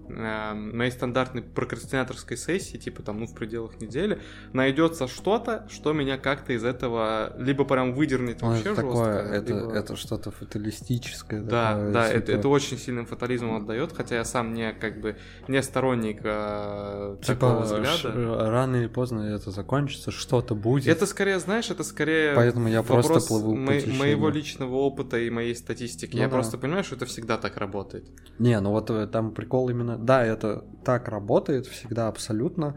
A: э, моей стандартной прокрастинаторской сессии, типа там, ну, в пределах недели, найдется что-то, что меня как-то из этого либо прям выдернет
B: Ну,
A: вообще
B: это такое,
A: жестко,
B: это,
A: либо-
B: это что-то фаталистическое.
A: Да,
B: такое,
A: да, это, это очень сильным фатализмом отдает, хотя я сам не как бы не сторонник э, такого
B: Типа,
A: взгляда.
B: ш- рано или поздно это закончится, что-то будет.
A: Это скорее, знаешь, это скорее
B: Поэтому я просто плыву
A: мо-
B: течению.
A: моего личного опыта и моей статистики.
B: Ну
A: я
B: да.
A: просто понимаю, что это всегда так работает.
B: Не, ну вот э, там прикол именно... Да, это так работает всегда абсолютно,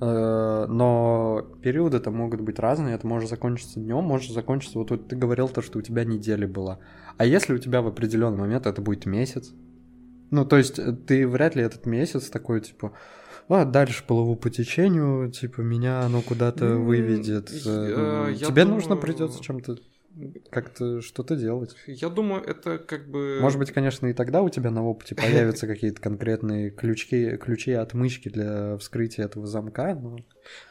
B: э, но периоды-то могут быть разные. Это может закончиться днем, может закончиться... Вот, вот ты говорил то, что у тебя неделя была. А если у тебя в определенный момент это будет месяц? Ну, то есть э, ты вряд ли этот месяц такой, типа... А дальше плыву по течению, типа, меня оно куда-то
A: М,
B: выведет.
A: э,
B: Э,
A: я
B: Тебе
A: думаю,
B: нужно придется чем-то как-то что-то делать.
A: Я думаю, это как бы...
B: Может быть, конечно, и тогда у тебя на опыте появятся какие-то конкретные ключи, ключи и отмычки для вскрытия этого замка, но...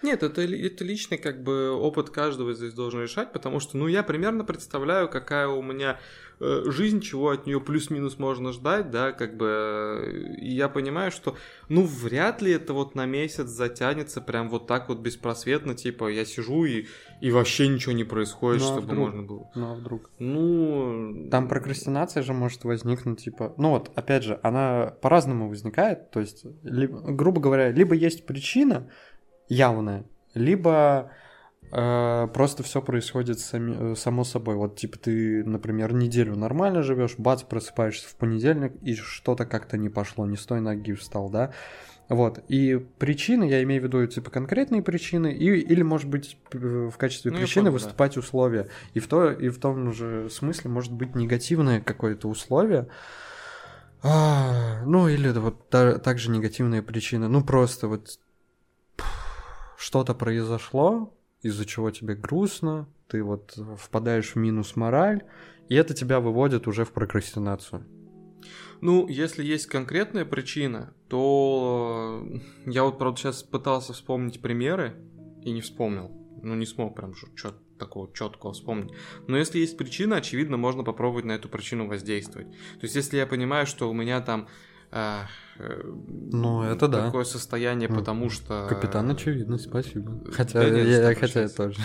A: Нет, это, это личный как бы опыт каждого здесь должен решать, потому что, ну, я примерно представляю, какая у меня э, жизнь, чего от нее плюс-минус можно ждать, да, как бы, э, и я понимаю, что, ну, вряд ли это вот на месяц затянется прям вот так вот беспросветно, типа, я сижу и, и вообще ничего не происходит,
B: Ну, а
A: чтобы
B: вдруг?
A: можно было.
B: Ну, а вдруг?
A: Ну...
B: Там прокрастинация же может возникнуть, типа... Ну вот, опять же, она по-разному возникает. То есть, либо- грубо говоря, либо есть причина явная, либо э, просто все происходит сами- э, само собой. Вот, типа, ты, например, неделю нормально живешь, бац, просыпаешься в понедельник, и что-то как-то не пошло, не с той ноги встал, да? Вот, и причины, я имею в виду, типа, конкретные причины, и, или, может быть, в качестве
A: Ну,
B: причины
A: понял, да.
B: выступать условия. И в, то, и в том же смысле может быть негативное какое-то условие, А, ну, или вот та- также негативная причина. Ну, просто вот что-то произошло, из-за чего тебе грустно, ты вот впадаешь в минус мораль, и это тебя выводит уже в прокрастинацию.
A: Ну, если есть конкретная причина, то э, я вот, правда, сейчас пытался вспомнить примеры и не вспомнил. Ну, не смог прям что такого четкого вспомнить. Но если есть причина, очевидно, можно попробовать на эту причину воздействовать. То есть, если я понимаю, что у меня там э,
B: Ну, это да.
A: такое состояние,
B: Ну,
A: потому что...
B: Капитан очевидность, спасибо. Хотя,
A: Да нет,
B: я, хотя я тоже.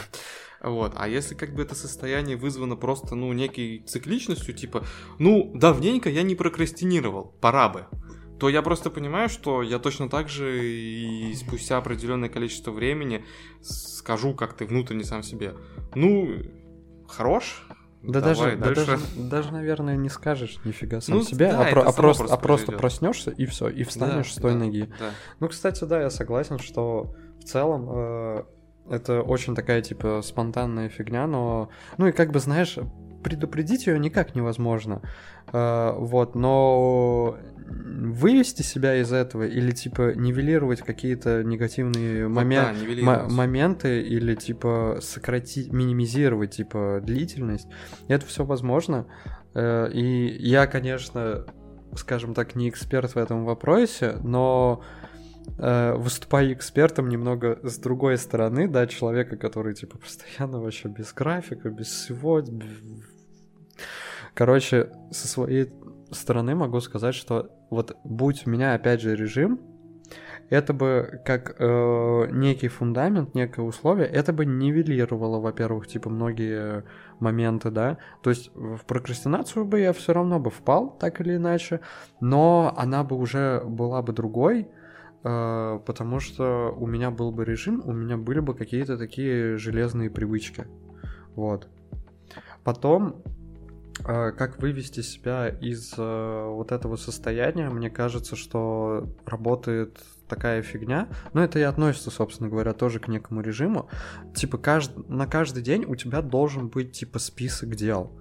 A: Вот, а если как бы это состояние вызвано просто, ну, некой цикличностью, типа, ну, давненько я не прокрастинировал, пора бы, то я просто понимаю, что я точно так же и спустя определенное количество времени скажу как-то внутренне сам себе, ну, хорош,
B: Да
A: давай
B: даже, да даже, даже, наверное, не скажешь нифига сам
A: Ну,
B: себе,
A: да,
B: а, про- а просто,
A: просто
B: а просто проснешься и все, и встанешь
A: Да,
B: с той
A: да,
B: ноги.
A: да.
B: Ну, кстати, да, я согласен, что в целом э, это очень такая, типа, спонтанная фигня, но... Ну и как бы, знаешь, предупредить ее никак невозможно. Э, вот, но вывести себя из этого или, типа, нивелировать какие-то негативные
A: Вот
B: момен-
A: да,
B: мо-
A: нивелировать.
B: моменты или, типа, сократить, минимизировать, типа, длительность, это все возможно. Э, и я, конечно, скажем так, не эксперт в этом вопросе, но э, выступаю экспертом немного с другой стороны, да, человека, который, типа, постоянно вообще без графика, без всего. Короче, со своей стороны могу сказать, что вот будь у меня, опять же, режим, это бы как э, некий фундамент, некое условие, это бы нивелировало, во-первых, типа многие моменты, да. То есть в прокрастинацию бы я все равно бы впал, так или иначе, но она бы уже была бы другой, э, потому что у меня был бы режим, у меня были бы какие-то такие железные привычки. Вот. Потом, как вывести себя из э, вот этого состояния, мне кажется, что работает такая фигня, но это и относится, собственно говоря, тоже к некому режиму. Типа кажд... на каждый день у тебя должен быть типа список дел,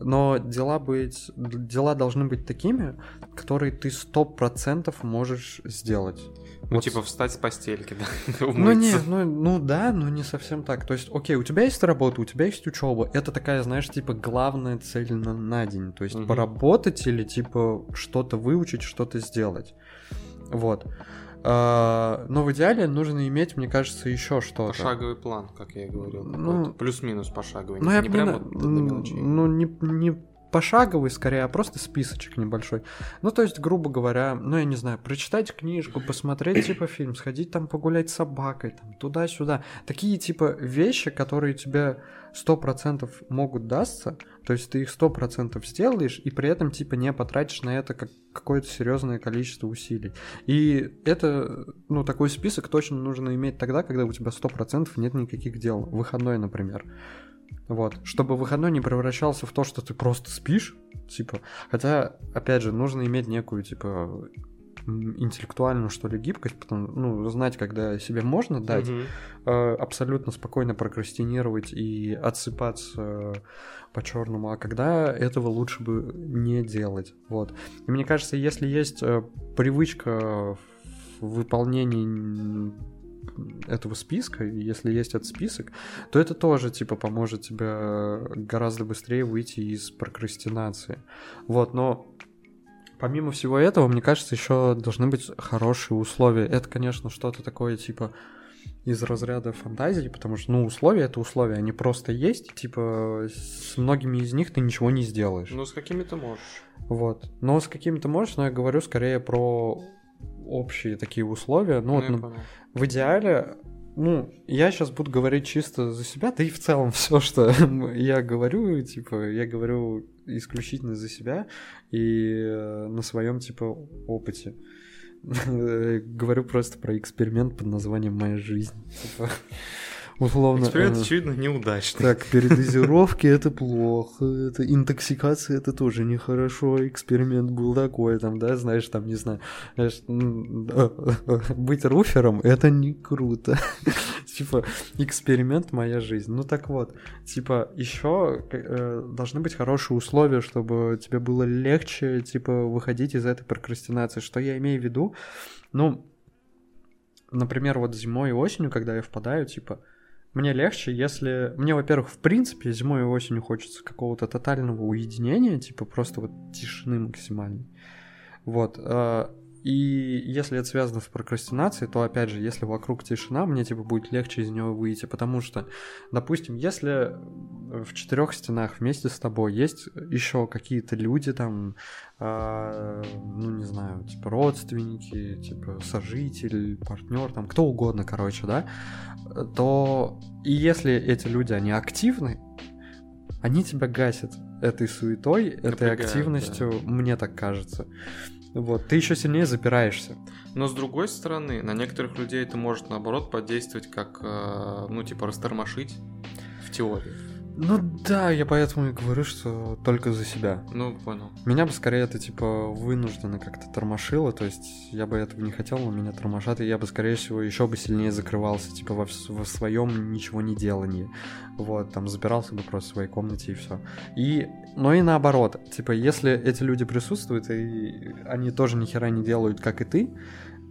B: но дела быть дела должны быть такими, которые ты сто процентов можешь сделать.
A: Ну,
B: Вот
A: типа встать с постельки, да,
B: ну не, ну, ну да, но не совсем так. То есть, окей, у тебя есть работа, у тебя есть учеба. Это такая, знаешь, типа главная цель на, на день. То есть
A: Мгм.
B: поработать или типа что-то выучить, что-то сделать. Вот. А, но в идеале нужно иметь, мне кажется, еще что-то.
A: Пошаговый план, как я и говорил.
B: Ну.
A: Плюс-минус пошаговый.
B: Ну,
A: не
B: я
A: не прям вот
B: на-
A: мелочей.
B: ну, не, не пошаговый, скорее, а просто списочек небольшой. Ну, то есть, грубо говоря, ну, я не знаю, прочитать книжку, посмотреть, типа, фильм, сходить там погулять с собакой, там, туда-сюда. Такие, типа, вещи, которые тебе сто процентов могут дастся, то есть ты их сто процентов сделаешь, и при этом, типа, не потратишь на это как какое-то серьезное количество усилий. И это, ну, такой список точно нужно иметь тогда, когда у тебя сто процентов нет никаких дел. Выходной, например. Вот. Чтобы выходной не превращался в то, что ты просто спишь, типа. Хотя, опять же, нужно иметь некую, типа, интеллектуальную, что ли, гибкость, потому, ну, знать, когда себе можно дать,
A: Мгм.
B: э, абсолютно спокойно прокрастинировать и отсыпаться по черному, а когда этого лучше бы не делать. Вот. И мне кажется, если есть э, привычка в выполнении этого списка, и если есть этот список, то это тоже, типа, поможет тебе гораздо быстрее выйти из прокрастинации. Вот, но помимо всего этого, мне кажется, еще должны быть хорошие условия. Это, конечно, что-то такое, типа, из разряда фантазии, потому что, ну, условия это условия, они просто есть, типа, с многими из них ты ничего не сделаешь.
A: Ну, с какими-то можешь.
B: Вот. Но с какими-то можешь, но я говорю скорее про общие такие условия. Ну,
A: Ну,
B: вот, ну, в идеале, ну, я сейчас буду говорить чисто за себя, да и в целом все, что я говорю, типа, я говорю исключительно за себя и э, на своем, типа, опыте. Говорю просто про эксперимент под названием «Моя жизнь». Типа, условно...
A: Эксперимент,
B: э,
A: очевидно, неудачный.
B: так, передозировки это плохо, это интоксикация это тоже нехорошо, эксперимент был такой, там, да, знаешь, там, не знаю, знаешь, быть руфером это не круто. Типа, эксперимент моя жизнь. Ну так вот, типа, еще должны быть хорошие условия, чтобы тебе было легче, типа, выходить из этой прокрастинации. Что я имею в виду? Ну, например, вот зимой и осенью, когда я впадаю, типа, мне легче, если... Мне, во-первых, в принципе, зимой и осенью хочется какого-то тотального уединения, типа просто вот тишины максимальной. Вот. Э, И если это связано с прокрастинацией, то, опять же, если вокруг тишина, мне, типа, будет легче из него выйти, потому что, допустим, если в четырех стенах вместе с тобой есть еще какие-то люди там, а, ну, не знаю, типа родственники, типа сожитель, партнер, там, кто угодно, короче, да, то и если эти люди, они активны, они тебя гасят этой суетой, этой
A: Напрягают,
B: активностью, мне так кажется. Вот, ты еще сильнее запираешься.
A: Но с другой стороны, на некоторых людей это может наоборот подействовать как, э, ну, типа, растормошить в теории.
B: Ну да, я поэтому и говорю, что только за себя.
A: Ну, понял.
B: Меня бы скорее это типа вынужденно как-то тормошило, то есть я бы этого не хотел, но меня тормошат, и я бы, скорее всего, еще бы сильнее закрывался, типа во, во своем ничего не делании. Вот, там запирался бы просто в своей комнате и все. И, но и наоборот, типа, если эти люди присутствуют, и они тоже ни хера не делают, как и ты,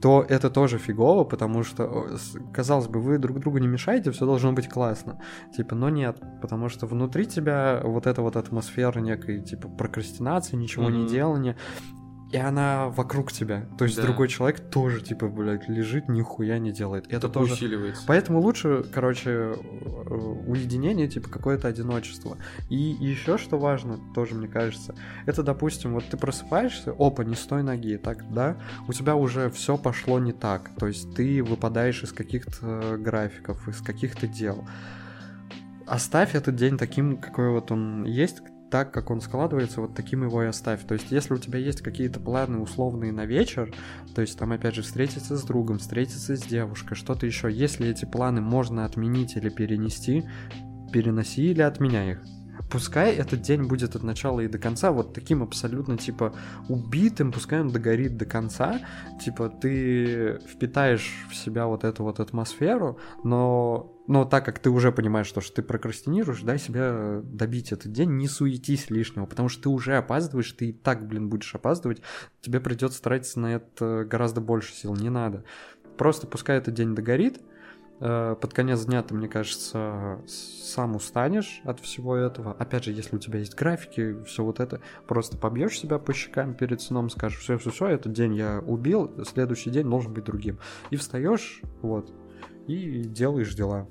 B: то это тоже фигово, потому что, казалось бы, вы друг другу не мешаете, все должно быть классно. Типа, но нет, потому что внутри тебя вот эта вот атмосфера некой, типа, прокрастинации, ничего не
A: Мгм.
B: делания, и она вокруг тебя. То есть
A: Да.
B: другой человек тоже, типа, блядь, лежит, нихуя не делает. Это
A: Только
B: тоже...
A: усиливается.
B: Поэтому лучше, короче, э, уединение, типа какое-то одиночество. И еще что важно, тоже мне кажется, это, допустим, вот ты просыпаешься, опа, не с той ноги, так, да, у тебя уже все пошло не так, то есть ты выпадаешь из каких-то графиков, из каких-то дел. Оставь этот день таким, какой вот он есть, так, как он складывается, вот таким его и оставь. То есть, если у тебя есть какие-то планы условные на вечер, то есть там, опять же, встретиться с другом, встретиться с девушкой, что-то еще, если эти планы можно отменить или перенести, переноси или отменяй их. Пускай этот день будет от начала и до конца вот таким абсолютно, типа, убитым, пускай он догорит до конца, типа, ты впитаешь в себя вот эту вот атмосферу, но, но так как ты уже понимаешь, что, что ты прокрастинируешь, дай себе добить этот день, не суетись лишнего, потому что ты уже опаздываешь, ты и так, блин, будешь опаздывать, тебе придется тратиться на это гораздо больше сил, не надо. Просто пускай этот день догорит, под конец дня ты, мне кажется, сам устанешь от всего этого. Опять же, если у тебя есть графики, все вот это, просто побьешь себя по щекам перед сном, скажешь, все, все, все, этот день я убил, следующий день должен быть другим. И встаешь, вот, и делаешь дела.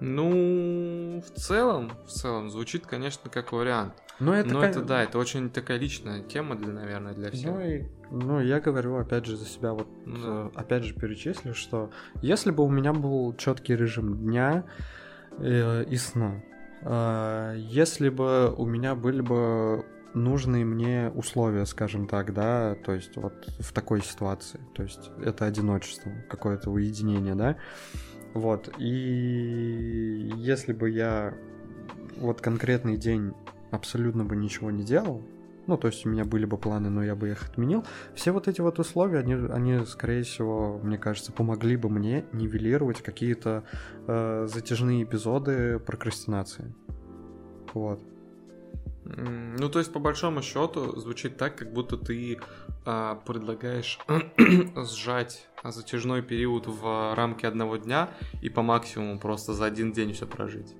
A: Ну, в целом, в целом, звучит, конечно, как вариант.
B: Но это,
A: Но
B: кон-
A: это, да, это очень такая личная тема, для, наверное, для всех.
B: Ну, и, ну, я говорю, опять же, за себя вот,
A: Ну
B: э, опять же, перечислю, что если бы у меня был четкий режим дня э, и сна, э, если бы у меня были бы нужные мне условия, скажем так, да, то есть вот в такой ситуации, то есть это одиночество, какое-то уединение, да, вот, и если бы я вот конкретный день абсолютно бы ничего не делал, ну, то есть у меня были бы планы, но я бы их отменил. Все вот эти вот условия, они, они скорее всего, мне кажется, помогли бы мне нивелировать какие-то э, затяжные эпизоды прокрастинации. Вот.
A: Ну, то есть, по большому счету, звучит так, как будто ты а, предлагаешь сжать затяжной период в рамки одного дня и по максимуму просто за один день все прожить.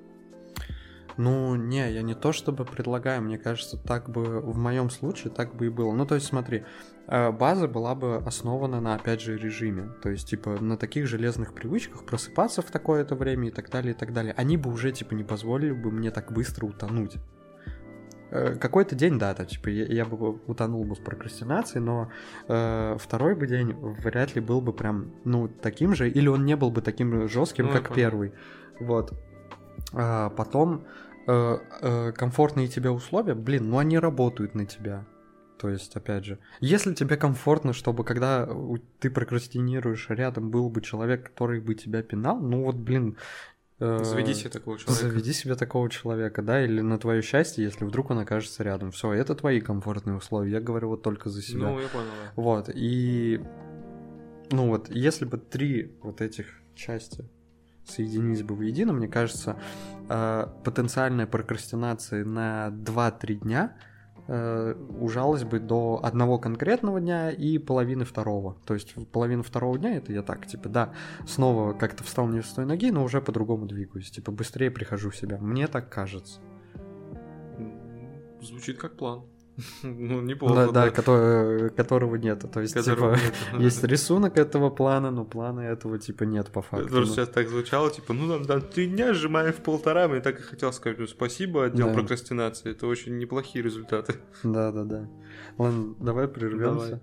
B: Ну, не, я не то чтобы предлагаю, мне кажется, так бы в моем случае так бы и было. Ну, то есть, смотри, э, база была бы основана на, опять же, режиме. То есть, типа, на таких железных привычках просыпаться в такое-то время и так далее, и так далее. Они бы уже, типа, не позволили бы мне так быстро утонуть. Э, какой-то день, да, то, типа, я, я бы утонул бы в прокрастинации, но э, второй бы день вряд ли был бы прям, ну, таким же, или он не был бы таким жестким, ну, как первый. Вот. А потом комфортные тебе условия, блин, ну они работают на тебя. То есть, опять же, если тебе комфортно, чтобы когда ты прокрастинируешь, рядом был бы человек, который бы тебя пинал, ну вот, блин,
A: э, Заведи себе такого человека.
B: Заведи себе такого человека, да, или на твое счастье, если вдруг он окажется рядом. Все, это твои комфортные условия. Я говорю вот только за себя.
A: Ну, я понял.
B: Вот, и ну вот, если бы три вот этих части соединились бы воедино, мне кажется, э, потенциальная прокрастинация на 2-3 дня э, ужалась бы до одного конкретного дня и половины второго. То есть половину второго дня это я так, типа, да, снова как-то встал не с той ноги, но уже по-другому двигаюсь, типа, быстрее прихожу в себя. Мне так кажется.
A: Звучит как план. Ну, неплохо.
B: Да, да, который, которого нет. То есть, которого типа, нет. есть рисунок этого плана, но плана этого, типа, нет по факту.
A: Потому что сейчас так звучало, типа, ну, нам там три дня сжимаем в полтора, мне так и хотел сказать, ну, спасибо, отдел да. прокрастинации, это очень неплохие результаты.
B: Да, да, да. Ладно, давай прервемся. Давай.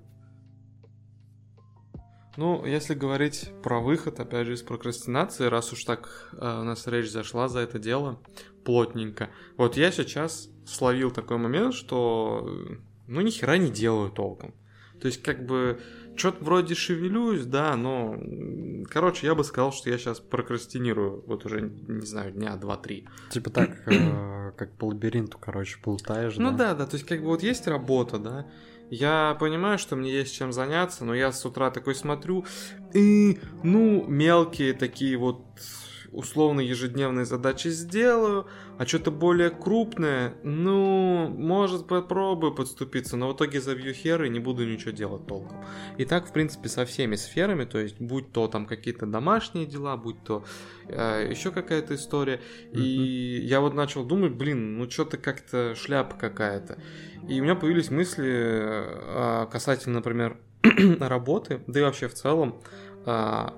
A: Ну, если говорить про выход, опять же, из прокрастинации, раз уж так э, у нас речь зашла за это дело плотненько. Вот я сейчас словил такой момент, что ну ни хера не делаю толком. То есть как бы что-то вроде шевелюсь, да, но короче, я бы сказал, что я сейчас прокрастинирую вот уже, не знаю, дня два-три.
B: Типа так, э, как по лабиринту, короче, полутаешь,
A: Ну да, да, то есть как бы вот есть работа, да, я понимаю, что мне есть чем заняться, но я с утра такой смотрю, и, ну, мелкие такие вот условно ежедневные задачи сделаю, а что-то более крупное, ну, может попробую подступиться, но в итоге забью хер и не буду ничего делать толком. И так, в принципе, со всеми сферами, то есть, будь то там какие-то домашние дела, будь то э, еще какая-то история. Mm-hmm. И я вот начал думать, блин, ну что-то как-то шляпа какая-то. И у меня появились мысли э, касательно, например, работы, да и вообще в целом а,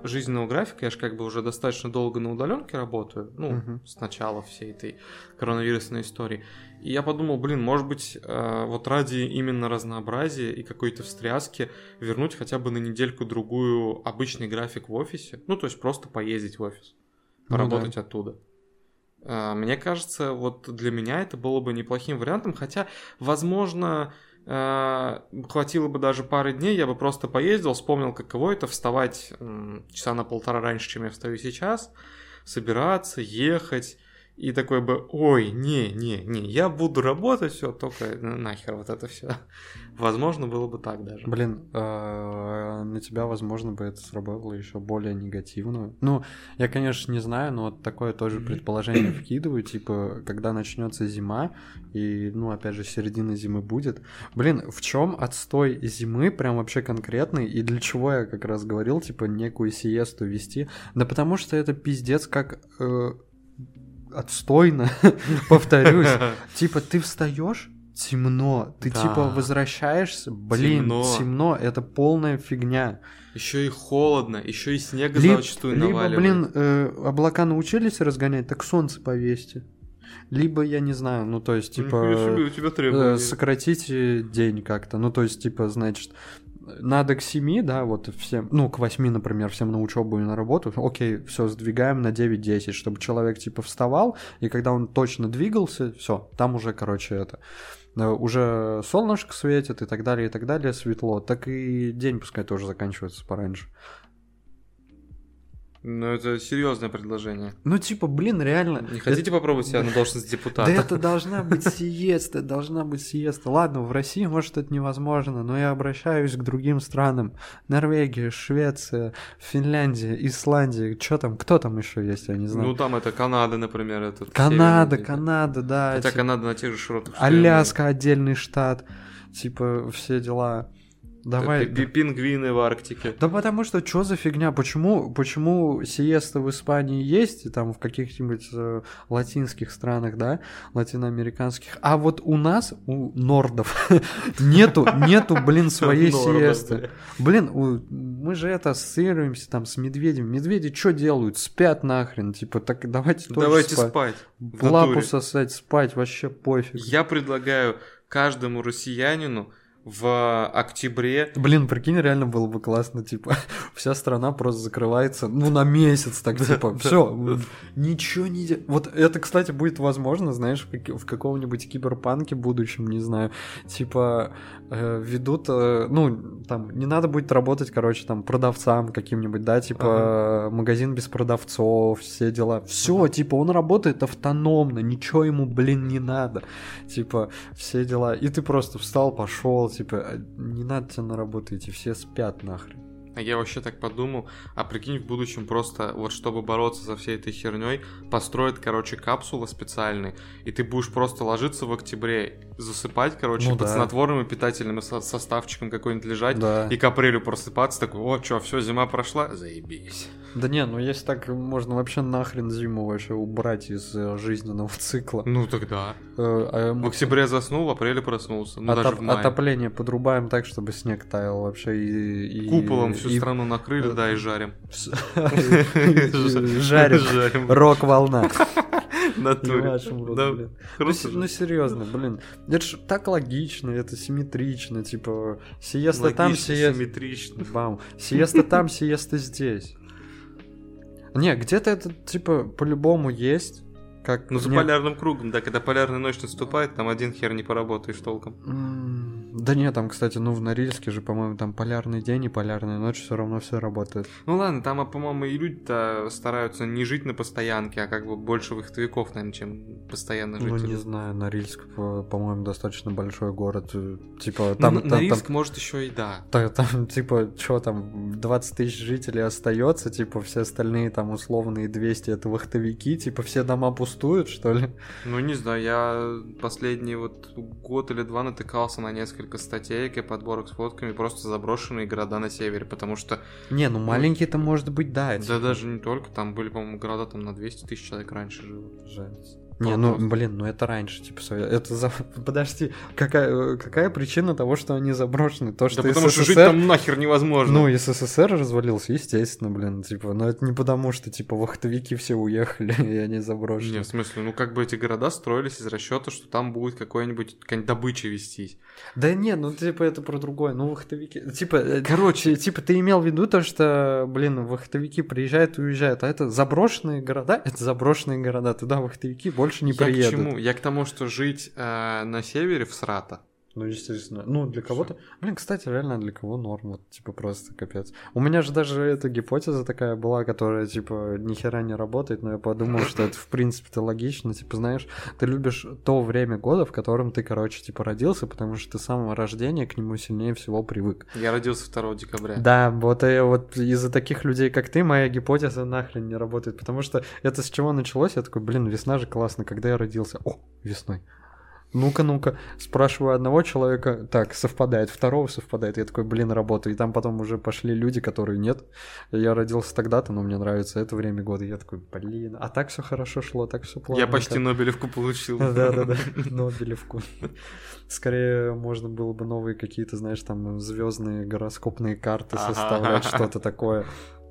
A: жизненного графика, я же как бы уже достаточно долго на удаленке работаю, ну, uh-huh. с начала всей этой коронавирусной истории. И я подумал, блин, может быть, а, вот ради именно разнообразия и какой-то встряски вернуть хотя бы на недельку-другую обычный график в офисе. Ну, то есть просто поездить в офис, поработать ну, да. оттуда. А, мне кажется, вот для меня это было бы неплохим вариантом, хотя, возможно, хватило бы даже пары дней, я бы просто поездил, вспомнил, каково это вставать часа на полтора раньше, чем я встаю сейчас, собираться, ехать, и такой бы, ой, не, не, не, я буду работать, все, только нахер вот это все. Возможно, было бы так даже.
B: Блин, э, на тебя, возможно, бы это сработало еще более негативно. Ну, я, конечно, не знаю, но вот такое тоже предположение вкидываю, типа, когда начнется зима, и, ну, опять же, середина зимы будет. Блин, в чем отстой зимы прям вообще конкретный, и для чего я как раз говорил, типа, некую сиесту вести? Да потому что это пиздец как... Э, отстойно, повторюсь. Типа, ты встаешь, темно, ты да. типа возвращаешься, блин, темно. темно, это полная фигня.
A: Еще и холодно, еще и снега Либ, зачастую
B: либо, наваливает. блин, э, облака научились разгонять, так солнце повесьте. Либо, я не знаю, ну, то есть, типа, себе, у тебя э, сократите день как-то. Ну, то есть, типа, значит, надо к 7, да, вот всем, ну, к 8, например, всем на учебу и на работу, окей, все, сдвигаем на 9-10, чтобы человек, типа, вставал, и когда он точно двигался, все, там уже, короче, это, э, уже солнышко светит и так далее, и так далее, светло, так и день пускай тоже заканчивается пораньше.
A: Ну, это серьезное предложение.
B: Ну, типа, блин, реально.
A: Не хотите попробовать себя на должность депутата?
B: Да это должна быть сиеста, должна быть сиеста. Ладно, в России, может, это невозможно, но я обращаюсь к другим странам. Норвегия, Швеция, Финляндия, Исландия. Что там, кто там еще есть, я не знаю.
A: Ну, там это Канада, например. Это
B: Канада, Канада, да.
A: Хотя Канада на тех же широтах.
B: Аляска отдельный штат. Типа, все дела. Давай.
A: Пи- Пингвины в Арктике.
B: Да потому что что за фигня? Почему, почему сиеста в Испании есть, и там в каких-нибудь э, латинских странах, да, латиноамериканских, а вот у нас, у нордов, нету, нету, блин, своей сиесты. Блин, мы же это ассоциируемся там с медведем. Медведи что делают? Спят нахрен, типа, так давайте тоже
A: Давайте
B: спать. лапу сосать, спать, вообще пофиг.
A: Я предлагаю каждому россиянину в октябре
B: Блин, прикинь, реально было бы классно, типа, вся страна просто закрывается, ну, на месяц, так, типа, все, ничего не Вот это, кстати, будет возможно, знаешь, в, как- в каком-нибудь киберпанке будущем, не знаю, типа, э, ведут, э, ну, там, не надо будет работать, короче, там, продавцам каким-нибудь, да, типа, магазин без продавцов, все дела. Все, типа, он работает автономно, ничего ему, блин, не надо. Типа, все дела. И ты просто встал, пошел, типа, «А, не надо тебе на работу идти, все спят нахрен.
A: А я вообще так подумал, а прикинь, в будущем просто, вот чтобы бороться со всей этой херней, построят, короче, капсулы специальные, и ты будешь просто ложиться в октябре, засыпать, короче,
B: Ну
A: под
B: да.
A: снотворным и питательным со- составчиком какой-нибудь лежать,
B: Да.
A: и к апрелю просыпаться, такой, о, чё, все, зима прошла, заебись.
B: Да не, ну если так, можно вообще нахрен зиму вообще убрать из э, жизненного цикла.
A: Ну тогда.
B: Э, а
A: В октябре заснул, в апреле проснулся, ну даже
B: отоп-
A: в мае.
B: отопление подрубаем так, чтобы снег таял вообще и... и-
A: Куполом всю
B: и-
A: страну накрыли,
B: э,
A: да, и жарим.
B: Жарим. Рок-волна.
A: Натуре. Да.
B: Ну, ну серьезно, блин. Это ж так логично, это симметрично, типа сиеста там, сиеста...
A: симметрично.
B: Бам. Сиеста там, сиеста здесь. Не, где-то это, типа, по-любому есть. Как
A: Ну, за
B: не-
A: полярным кругом, да, когда полярная ночь наступает, там один хер не поработаешь толком.
B: Да нет, там, кстати, ну в Норильске же, по-моему, там полярный день и полярная ночь все равно все работает.
A: Ну ладно, там, а, по-моему, и люди-то стараются не жить на постоянке, а как бы больше вахтовиков, наверное, чем постоянно
B: Ну,
A: жителей.
B: не знаю, Норильск, по- по-моему, достаточно большой город. Типа,
A: Ну,
B: там,
A: на-
B: там, там-
A: Норильск, может, еще и да.
B: та- там, типа, что там, 20 тысяч жителей остается, типа, все остальные там условные 200 это вахтовики, типа, все дома пустуют, что ли?
A: Ну, не знаю, я последний вот год или два натыкался на несколько статей и подборок с фотками просто заброшенные города на севере, потому что,
B: Не, ну маленькие-то, может быть, да.
A: да даже не только, там были, по-моему, города там на 200 тысяч человек раньше живут.
B: Жесть. Не, ну, блин, ну это раньше, типа, это за... Подожди, какая, какая причина того, что они заброшены? То, что
A: да потому что жить там нахер невозможно.
B: Ну, и СССР развалился, естественно, блин, типа, но это не потому, что, типа, вахтовики все уехали, и они заброшены.
A: Не, в смысле, ну как бы эти города строились из расчета, что там будет какой-нибудь какая-нибудь добыча вестись.
B: Да не, ну, типа, это про другое, ну, вахтовики, типа, короче, типа, ты имел в виду то, что, блин, вахтовики приезжают и уезжают, а это заброшенные города, это заброшенные города, туда вахтовики больше не
A: Я к
B: приедут.
A: чему? Я к тому, что жить э, на севере в Срата.
B: Ну, естественно. Ну, для кого-то... Блин, кстати, реально для кого норм, вот, типа, просто капец. У меня же даже эта гипотеза такая была, которая, типа, ни хера не работает, но я подумал, что это, в принципе-то, логично. Типа, знаешь, ты любишь то время года, в котором ты, короче, типа, родился, потому что ты с самого рождения к нему сильнее всего привык.
A: Я родился 2 декабря.
B: Да, вот, и вот из-за таких людей, как ты, моя гипотеза нахрен не работает, потому что это с чего началось? Я такой, блин, весна же классно, когда я родился. О, весной. Ну-ка, ну-ка, спрашиваю одного человека, так, совпадает, второго совпадает, я такой, блин, работаю, и там потом уже пошли люди, которые нет, я родился тогда-то, но мне нравится это время года, я такой, блин, а так все хорошо шло, так все плавно.
A: Я почти Нобелевку получил.
B: Да-да-да, Нобелевку. Скорее, можно было бы новые какие-то, знаешь, там звездные гороскопные карты составлять, что-то такое.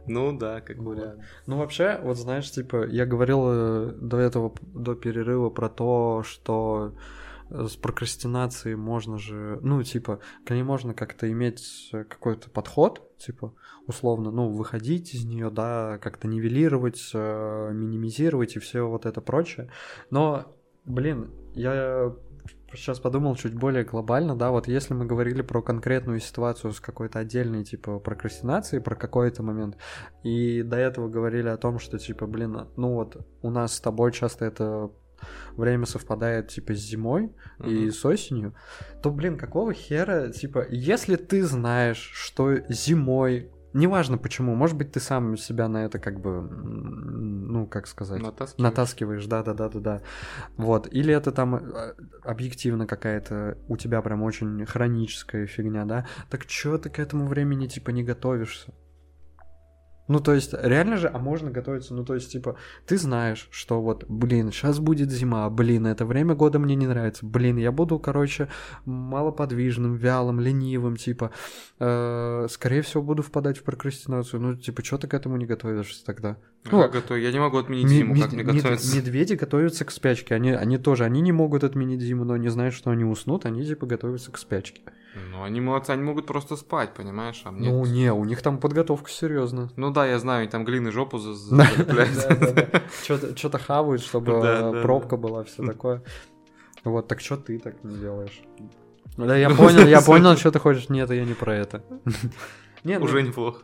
A: Ну да, как вариант.
B: Ну, вообще, вот знаешь, типа, я говорил э, до этого, до перерыва про то, что с прокрастинацией можно же, ну, типа, к ней можно как-то иметь э, какой-то подход, типа, условно, ну, выходить из нее, да, как-то нивелировать, э, минимизировать и все вот это прочее. Но, блин, я сейчас подумал чуть более глобально, да, вот если мы говорили про конкретную ситуацию с какой-то отдельной, типа, прокрастинацией, про какой-то момент, и до этого говорили о том, что, типа, блин, ну вот у нас с тобой часто это время совпадает, типа, с зимой uh-huh. и с осенью, то, блин, какого хера, типа, если ты знаешь, что зимой Неважно почему, может быть, ты сам себя на это как бы, ну, как сказать,
A: натаскиваешь,
B: натаскиваешь да, да, да, да, да. Вот. Или это там э, объективно какая-то у тебя прям очень хроническая фигня, да. Так чё ты к этому времени типа не готовишься? Ну, то есть, реально же, а можно готовиться, ну, то есть, типа, ты знаешь, что вот, блин, сейчас будет зима, блин, это время года мне не нравится, блин, я буду, короче, малоподвижным, вялым, ленивым, типа, э, скорее всего, буду впадать в прокрастинацию, ну, типа, что ты к этому не готовишься тогда?
A: Ну, как готов? Я не могу отменить зиму, как мне готовиться?
B: Медведи готовятся к спячке, они, они тоже, они не могут отменить зиму, но не знают, что они уснут, они, типа, готовятся к спячке.
A: Ну, они молодцы, они могут просто спать, понимаешь? А
B: мне... Ну, не, у них там подготовка серьезно.
A: Ну да, я знаю, там глины жопу залепляют.
B: Что-то хавают, чтобы пробка была, все такое. Вот, так что ты так не делаешь? Да, я понял, я понял, что ты хочешь. Нет, я не про это.
A: Уже неплохо.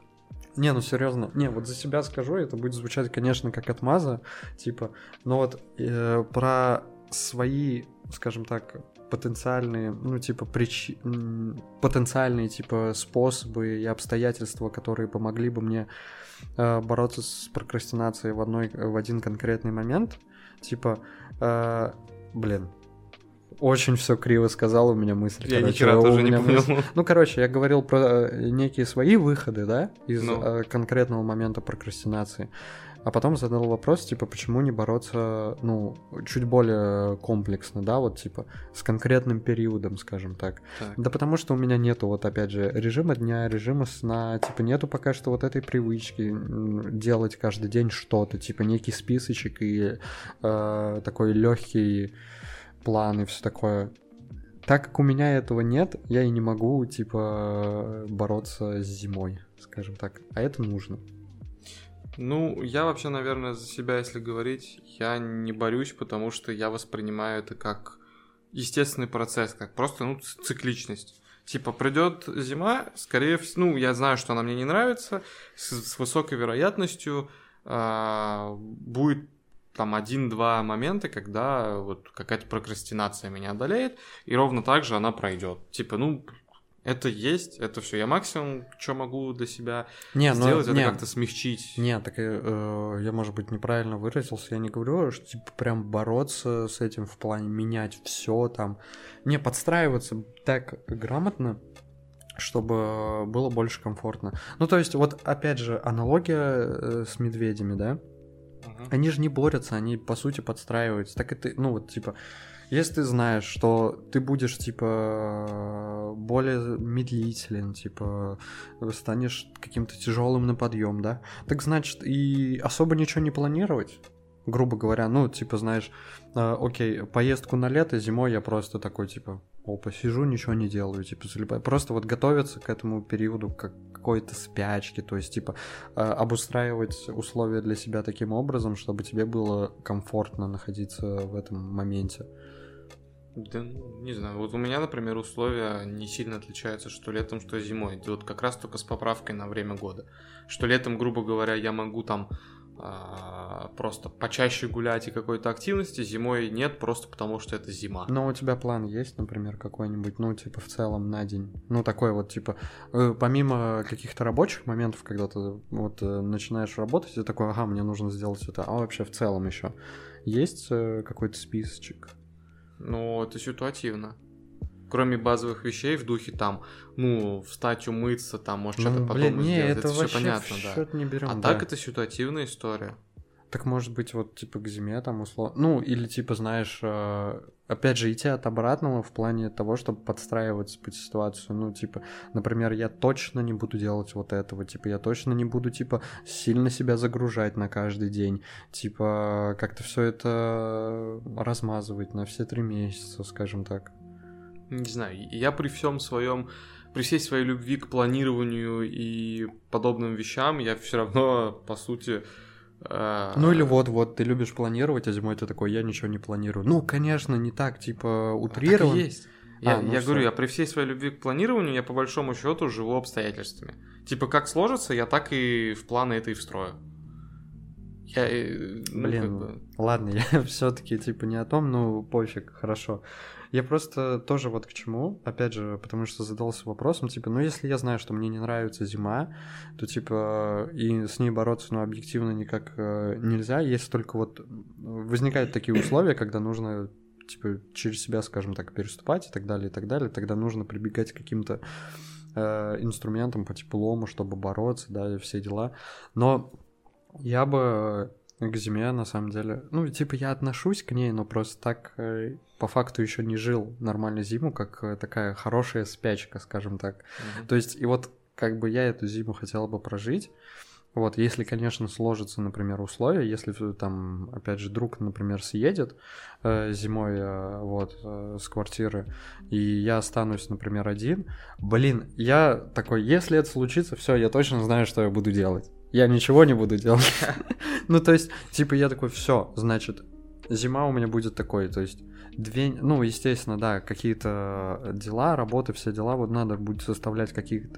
B: Не, ну серьезно. Не, вот за себя скажу, это будет звучать, конечно, как отмаза, типа, но вот э, про свои, скажем так, потенциальные, ну, типа, прич... потенциальные, типа, способы и обстоятельства, которые помогли бы мне э, бороться с прокрастинацией в, одной, в один конкретный момент. Типа, э, блин, очень все криво сказал у меня мысль.
A: Я короче, ни тоже не понял. Мысль...
B: Ну, короче, я говорил про э, некие свои выходы, да, из ну. э, конкретного момента прокрастинации. А потом задал вопрос, типа, почему не бороться, ну, чуть более комплексно, да, вот, типа, с конкретным периодом, скажем так. так. Да потому что у меня нету, вот, опять же, режима дня, режима сна, типа, нету пока что вот этой привычки делать каждый день что-то, типа, некий списочек и э, такой легкий план и все такое. Так как у меня этого нет, я и не могу, типа, бороться с зимой, скажем так. А это нужно.
A: Ну, я вообще, наверное, за себя, если говорить, я не борюсь, потому что я воспринимаю это как естественный процесс, как просто, ну, цикличность. Типа, придет зима, скорее всего, ну, я знаю, что она мне не нравится, с, с высокой вероятностью э, будет там один-два момента, когда вот какая-то прокрастинация меня одолеет, и ровно так же она пройдет. Типа, ну, это есть, это все. Я максимум, что могу для себя не, ну, сделать, но, это как-то смягчить.
B: Не, так э, я, может быть, неправильно выразился. Я не говорю, что типа прям бороться с этим в плане менять все там. Не, подстраиваться так грамотно, чтобы было больше комфортно. Ну, то есть, вот опять же, аналогия э, с медведями, да? Угу. Они же не борются, они по сути подстраиваются. Так и ты, ну вот типа если ты знаешь, что ты будешь, типа, более медлителен, типа, станешь каким-то тяжелым на подъем, да, так значит и особо ничего не планировать, грубо говоря, ну, типа, знаешь, э, окей, поездку на лето, зимой я просто такой, типа, опа, сижу, ничего не делаю, типа. Просто вот готовиться к этому периоду как какой-то спячки, то есть, типа, э, обустраивать условия для себя таким образом, чтобы тебе было комфортно находиться в этом моменте.
A: Да, не знаю. Вот у меня, например, условия не сильно отличаются, что летом, что зимой. Вот как раз только с поправкой на время года. Что летом, грубо говоря, я могу там а, просто почаще гулять и какой-то активности, зимой нет, просто потому что это зима.
B: Но у тебя план есть, например, какой-нибудь, ну, типа, в целом на день? Ну, такой вот, типа, э, помимо каких-то рабочих моментов, когда ты вот э, начинаешь работать, ты такой, ага, мне нужно сделать это, а вообще в целом еще есть э, какой-то списочек?
A: Но это ситуативно. Кроме базовых вещей в духе там, ну, встать, умыться, там, может, ну, что-то потом не, сделать, это, это все понятно, да. Не берем, а да. так это ситуативная история.
B: Так может быть, вот типа к зиме там условно. Ну, или типа, знаешь, э, опять же, идти от обратного в плане того, чтобы подстраиваться под ситуацию. Ну, типа, например, я точно не буду делать вот этого. Типа, я точно не буду, типа, сильно себя загружать на каждый день. Типа, как-то все это размазывать на все три месяца, скажем так.
A: Не знаю, я при всем своем при всей своей любви к планированию и подобным вещам, я все равно, по сути,
B: Ну или вот, вот, ты любишь планировать, а зимой ты такой, я ничего не планирую. Ну, конечно, не так, типа,
A: а
B: утрирован.
A: так и есть. Я,
B: А, ну
A: я говорю, я при всей своей любви к планированию, я по большому счету живу обстоятельствами. Типа, как сложится, я так и в планы это и встрою. Я, э, ну,
B: Блин,
A: как бы-
B: ладно, я все-таки типа не о том, ну пофиг, хорошо. Я просто тоже вот к чему, опять же, потому что задался вопросом, типа, ну если я знаю, что мне не нравится зима, то типа и с ней бороться, ну объективно никак э, нельзя, если только вот возникают такие условия, когда нужно типа через себя, скажем так, переступать и так далее, и так далее, тогда нужно прибегать к каким-то э, инструментам по типу лому, чтобы бороться, да, и все дела. Но я бы к зиме, на самом деле, ну, типа, я отношусь к ней, но просто так э, по факту еще не жил нормально зиму, как э, такая хорошая спячка, скажем так.
A: Мгм.
B: То есть, и вот как бы я эту зиму хотел бы прожить. Вот, если, конечно, сложатся, например, условия, если там, опять же, друг, например, съедет э, зимой э, вот э, с квартиры, и я останусь, например, один, блин, я такой, если это случится, все, я точно знаю, что я буду делать. Я ничего не буду делать. Ну, то есть, типа, я такой, все, значит, зима у меня будет такой, то есть, две, ну, естественно, да, какие-то дела, работы, все дела, вот надо будет составлять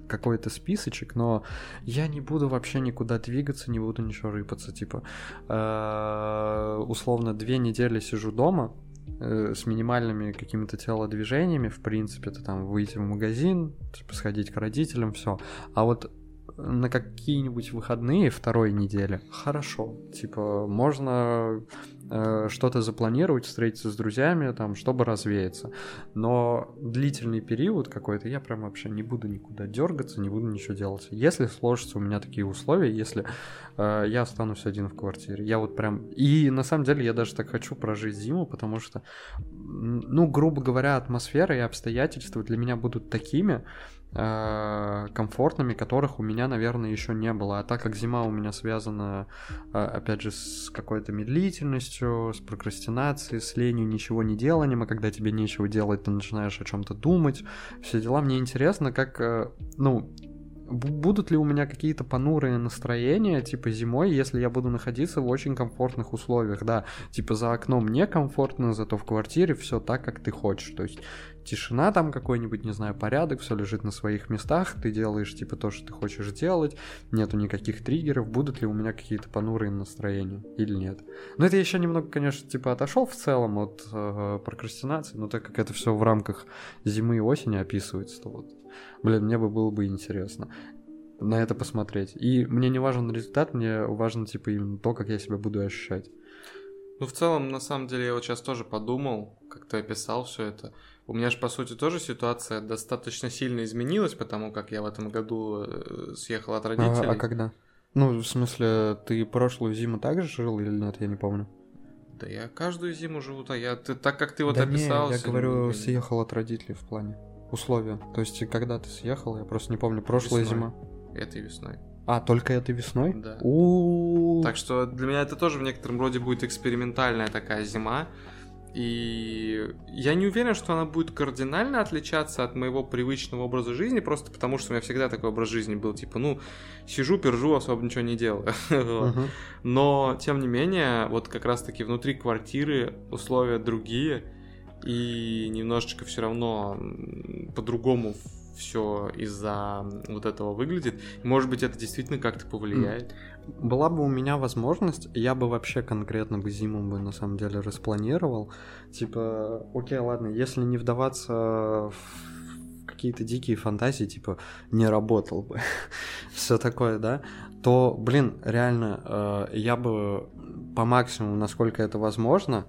B: какой-то списочек, но я не буду вообще никуда двигаться, не буду ничего рыпаться, типа, э, условно, две недели сижу дома, э, с минимальными какими-то телодвижениями, в принципе, то там выйти в магазин, типа сходить к родителям, все. А вот на какие-нибудь выходные второй недели хорошо. Типа, можно э, что-то запланировать, встретиться с друзьями, там, чтобы развеяться. Но длительный период какой-то я прям вообще не буду никуда дергаться, не буду ничего делать. Если сложатся у меня такие условия, если э, я останусь один в квартире, я вот прям... И на самом деле я даже так хочу прожить зиму, потому что, ну, грубо говоря, атмосфера и обстоятельства для меня будут такими, комфортными, которых у меня, наверное, еще не было. А так как зима у меня связана, э, опять же, с какой-то медлительностью, с прокрастинацией, с ленью, ничего не деланием, а когда тебе нечего делать, ты начинаешь о чем-то думать, все дела. Мне интересно, как, э, ну, бу- будут ли у меня какие-то понурые настроения, типа зимой, если я буду находиться в очень комфортных условиях, да, типа за окном некомфортно, зато в квартире все так, как ты хочешь, то есть тишина там какой-нибудь, не знаю, порядок, все лежит на своих местах, ты делаешь типа то, что ты хочешь делать, нету никаких триггеров, будут ли у меня какие-то понурые настроения или нет. Но это я еще немного, конечно, типа отошел в целом от э, прокрастинации, но так как это все в рамках зимы и осени описывается, то вот, блин, мне бы было бы интересно на это посмотреть. И мне не важен результат, мне важно, типа, именно то, как я себя буду ощущать.
A: Ну, в целом, на самом деле, я вот сейчас тоже подумал, как ты описал все это. У меня же, по сути, тоже ситуация достаточно сильно изменилась, потому как я в этом году э, съехал от
B: А,
A: родителей.
B: а когда? Ну, в смысле, ты прошлую зиму также жил или нет, я не помню.
A: Да я каждую зиму живу, так, я, ты, так как ты вот
B: да
A: описал...
B: не, я
A: всё,
B: говорю, съехал от родителей в плане условия. То есть, когда ты съехал, я просто не помню, прошлая
A: Весной.
B: зима.
A: Этой весной.
B: А, только этой весной?
A: Да.
B: У
A: Так что для меня это тоже в некотором роде будет экспериментальная такая зима. И я не уверен, что она будет кардинально отличаться от моего привычного образа жизни, просто потому что у меня всегда такой образ жизни был, типа, ну, сижу, пержу, особо ничего не делаю.
B: Мгм.
A: Но, тем не менее, вот как раз-таки внутри квартиры условия другие, и немножечко все равно по-другому все из-за вот этого выглядит. Может быть, это действительно как-то повлияет.
B: Была бы у меня возможность, я бы вообще конкретно бы зиму бы на самом деле распланировал. Типа, окей, ладно, если не вдаваться в какие-то дикие фантазии, типа, не работал бы, все такое, да, то, блин, реально, э, я бы по максимуму, насколько это возможно,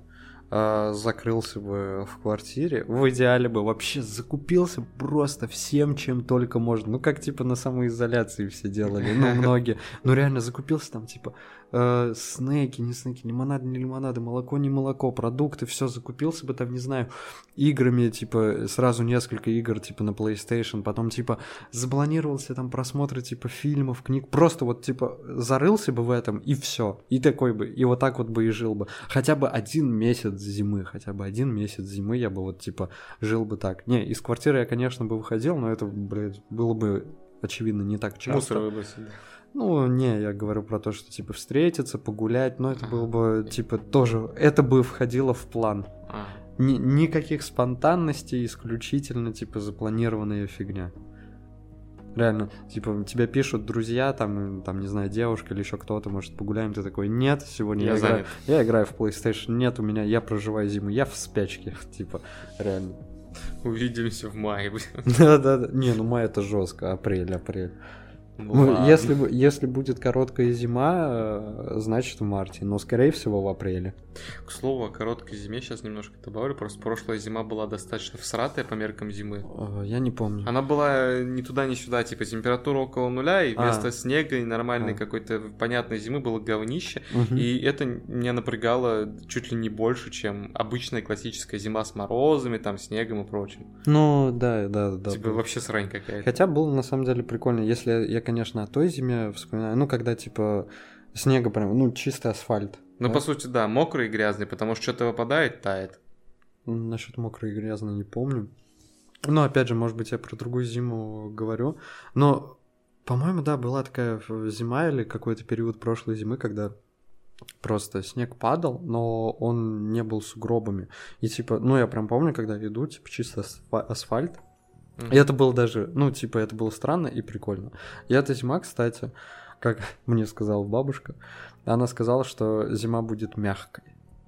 B: э, закрылся бы в квартире. В идеале бы вообще закупился просто всем, чем только можно. Ну, как типа на самоизоляции все делали, ну, многие. Ну, реально закупился там, типа, э, снеки, не снеки, лимонады, не лимонады, молоко, не молоко, продукты, все закупился бы там, не знаю, играми, типа, сразу несколько игр, типа, на PlayStation, потом, типа, запланировался там просмотры, типа, фильмов, книг, просто вот, типа, зарылся бы в этом, и все, и такой бы, и вот так вот бы и жил бы. Хотя бы один месяц зимы, хотя бы один месяц зимы я бы вот, типа, жил бы так. Не, из квартиры я, конечно, бы выходил, но это, блядь, было бы, очевидно, не так часто.
A: Мусор выбросить.
B: Ну, не, я говорю про то, что, типа, встретиться, погулять, но это было бы, типа, тоже, это бы входило в план. Ни- никаких спонтанностей, исключительно, типа, запланированная фигня. Реально, типа, тебе пишут друзья, там, и, там, не знаю, девушка или еще кто-то, может, погуляем, ты такой, нет, сегодня
A: Я
B: я, играю, я играю в PlayStation, нет, у меня, я проживаю зиму, я в спячке, типа, реально.
A: Увидимся в мае.
B: Да-да-да, не, ну май это жестко, апрель, апрель.
A: Ну
B: Ну, если, если будет короткая зима, э, значит в марте, но скорее всего в апреле.
A: К слову, о короткой зиме сейчас немножко добавлю. Просто прошлая зима была достаточно всратая по меркам зимы.
B: Э, Я не помню.
A: Она была ни туда, ни сюда, типа температура около нуля, и
B: А.
A: вместо снега и нормальной
B: А.
A: какой-то понятной зимы было говнище.
B: Мгм.
A: И это меня напрягало чуть ли не больше, чем обычная классическая зима с морозами, там, снегом и прочим.
B: Ну, да, да, да.
A: типа
B: было.
A: вообще срань какая-то.
B: Хотя было на самом деле прикольно, если я, конечно, о той зиме вспоминаю, ну, когда, типа, снега прям, ну, чистый асфальт.
A: Ну,
B: да?
A: по сути, да, мокрый и грязный, потому что что-то выпадает, тает.
B: Насчет мокрой и грязной не помню. Но, опять же, может быть, я про другую зиму говорю. Но, по-моему, да, была такая зима или какой-то период прошлой зимы, когда просто снег падал, но он не был сугробами. И, типа, ну, я прям помню, когда иду, типа, чисто асфа- асфальт,
A: Мгм.
B: И это было даже, ну, типа, это было странно и прикольно. Эта зима, кстати, как мне сказала бабушка, она сказала, что зима будет мягкой.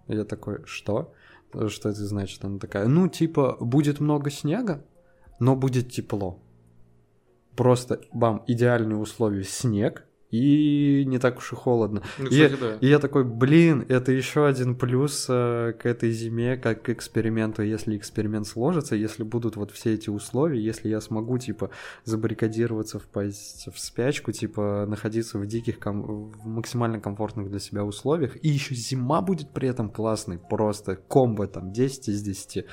B: Я такой, что? Что это значит? Она такая, ну, типа, будет много снега, но будет тепло. Просто, бам, идеальные условия снег, и не так уж и холодно.
A: Ну,
B: И-
A: кстати, да.
B: И я такой, блин, это еще один плюс э, к этой зиме, как к эксперименту. Если эксперимент сложится, если будут вот все эти условия, если я смогу, типа, забаррикадироваться, впасть в спячку, типа, находиться в диких, ком- в максимально комфортных для себя условиях, и еще зима будет при этом классной, просто комбо там 10 из 10.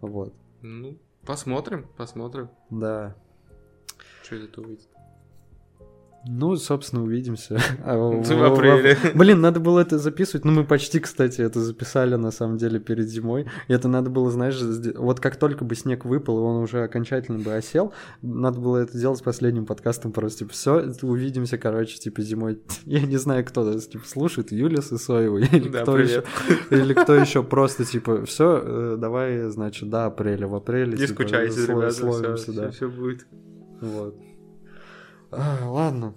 B: Вот,
A: Ну, посмотрим, посмотрим,
B: да.
A: что этого выйдет.
B: Ну, собственно, увидимся. А,
A: В апреле.
B: Блин, надо было это записывать. Ну, мы почти, кстати, это записали, на самом деле, перед зимой. И это надо было, знаешь, вот как только бы снег выпал, и он уже окончательно бы осел, надо было это делать с последним подкастом просто, типа, все, увидимся, короче, типа, зимой. Я не знаю, кто нас, типа, слушает, Юлия Сысоева или
A: Да,
B: кто еще. Или кто еще просто, типа, все, давай, значит, до апреля, в апреле.
A: Не
B: типа,
A: скучайте, ребята,
B: да.
A: все будет.
B: Вот. А, ладно.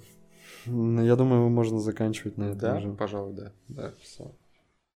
B: Я думаю, можно заканчивать на этом
A: Да,
B: уже.
A: пожалуй, да.
B: Да, все.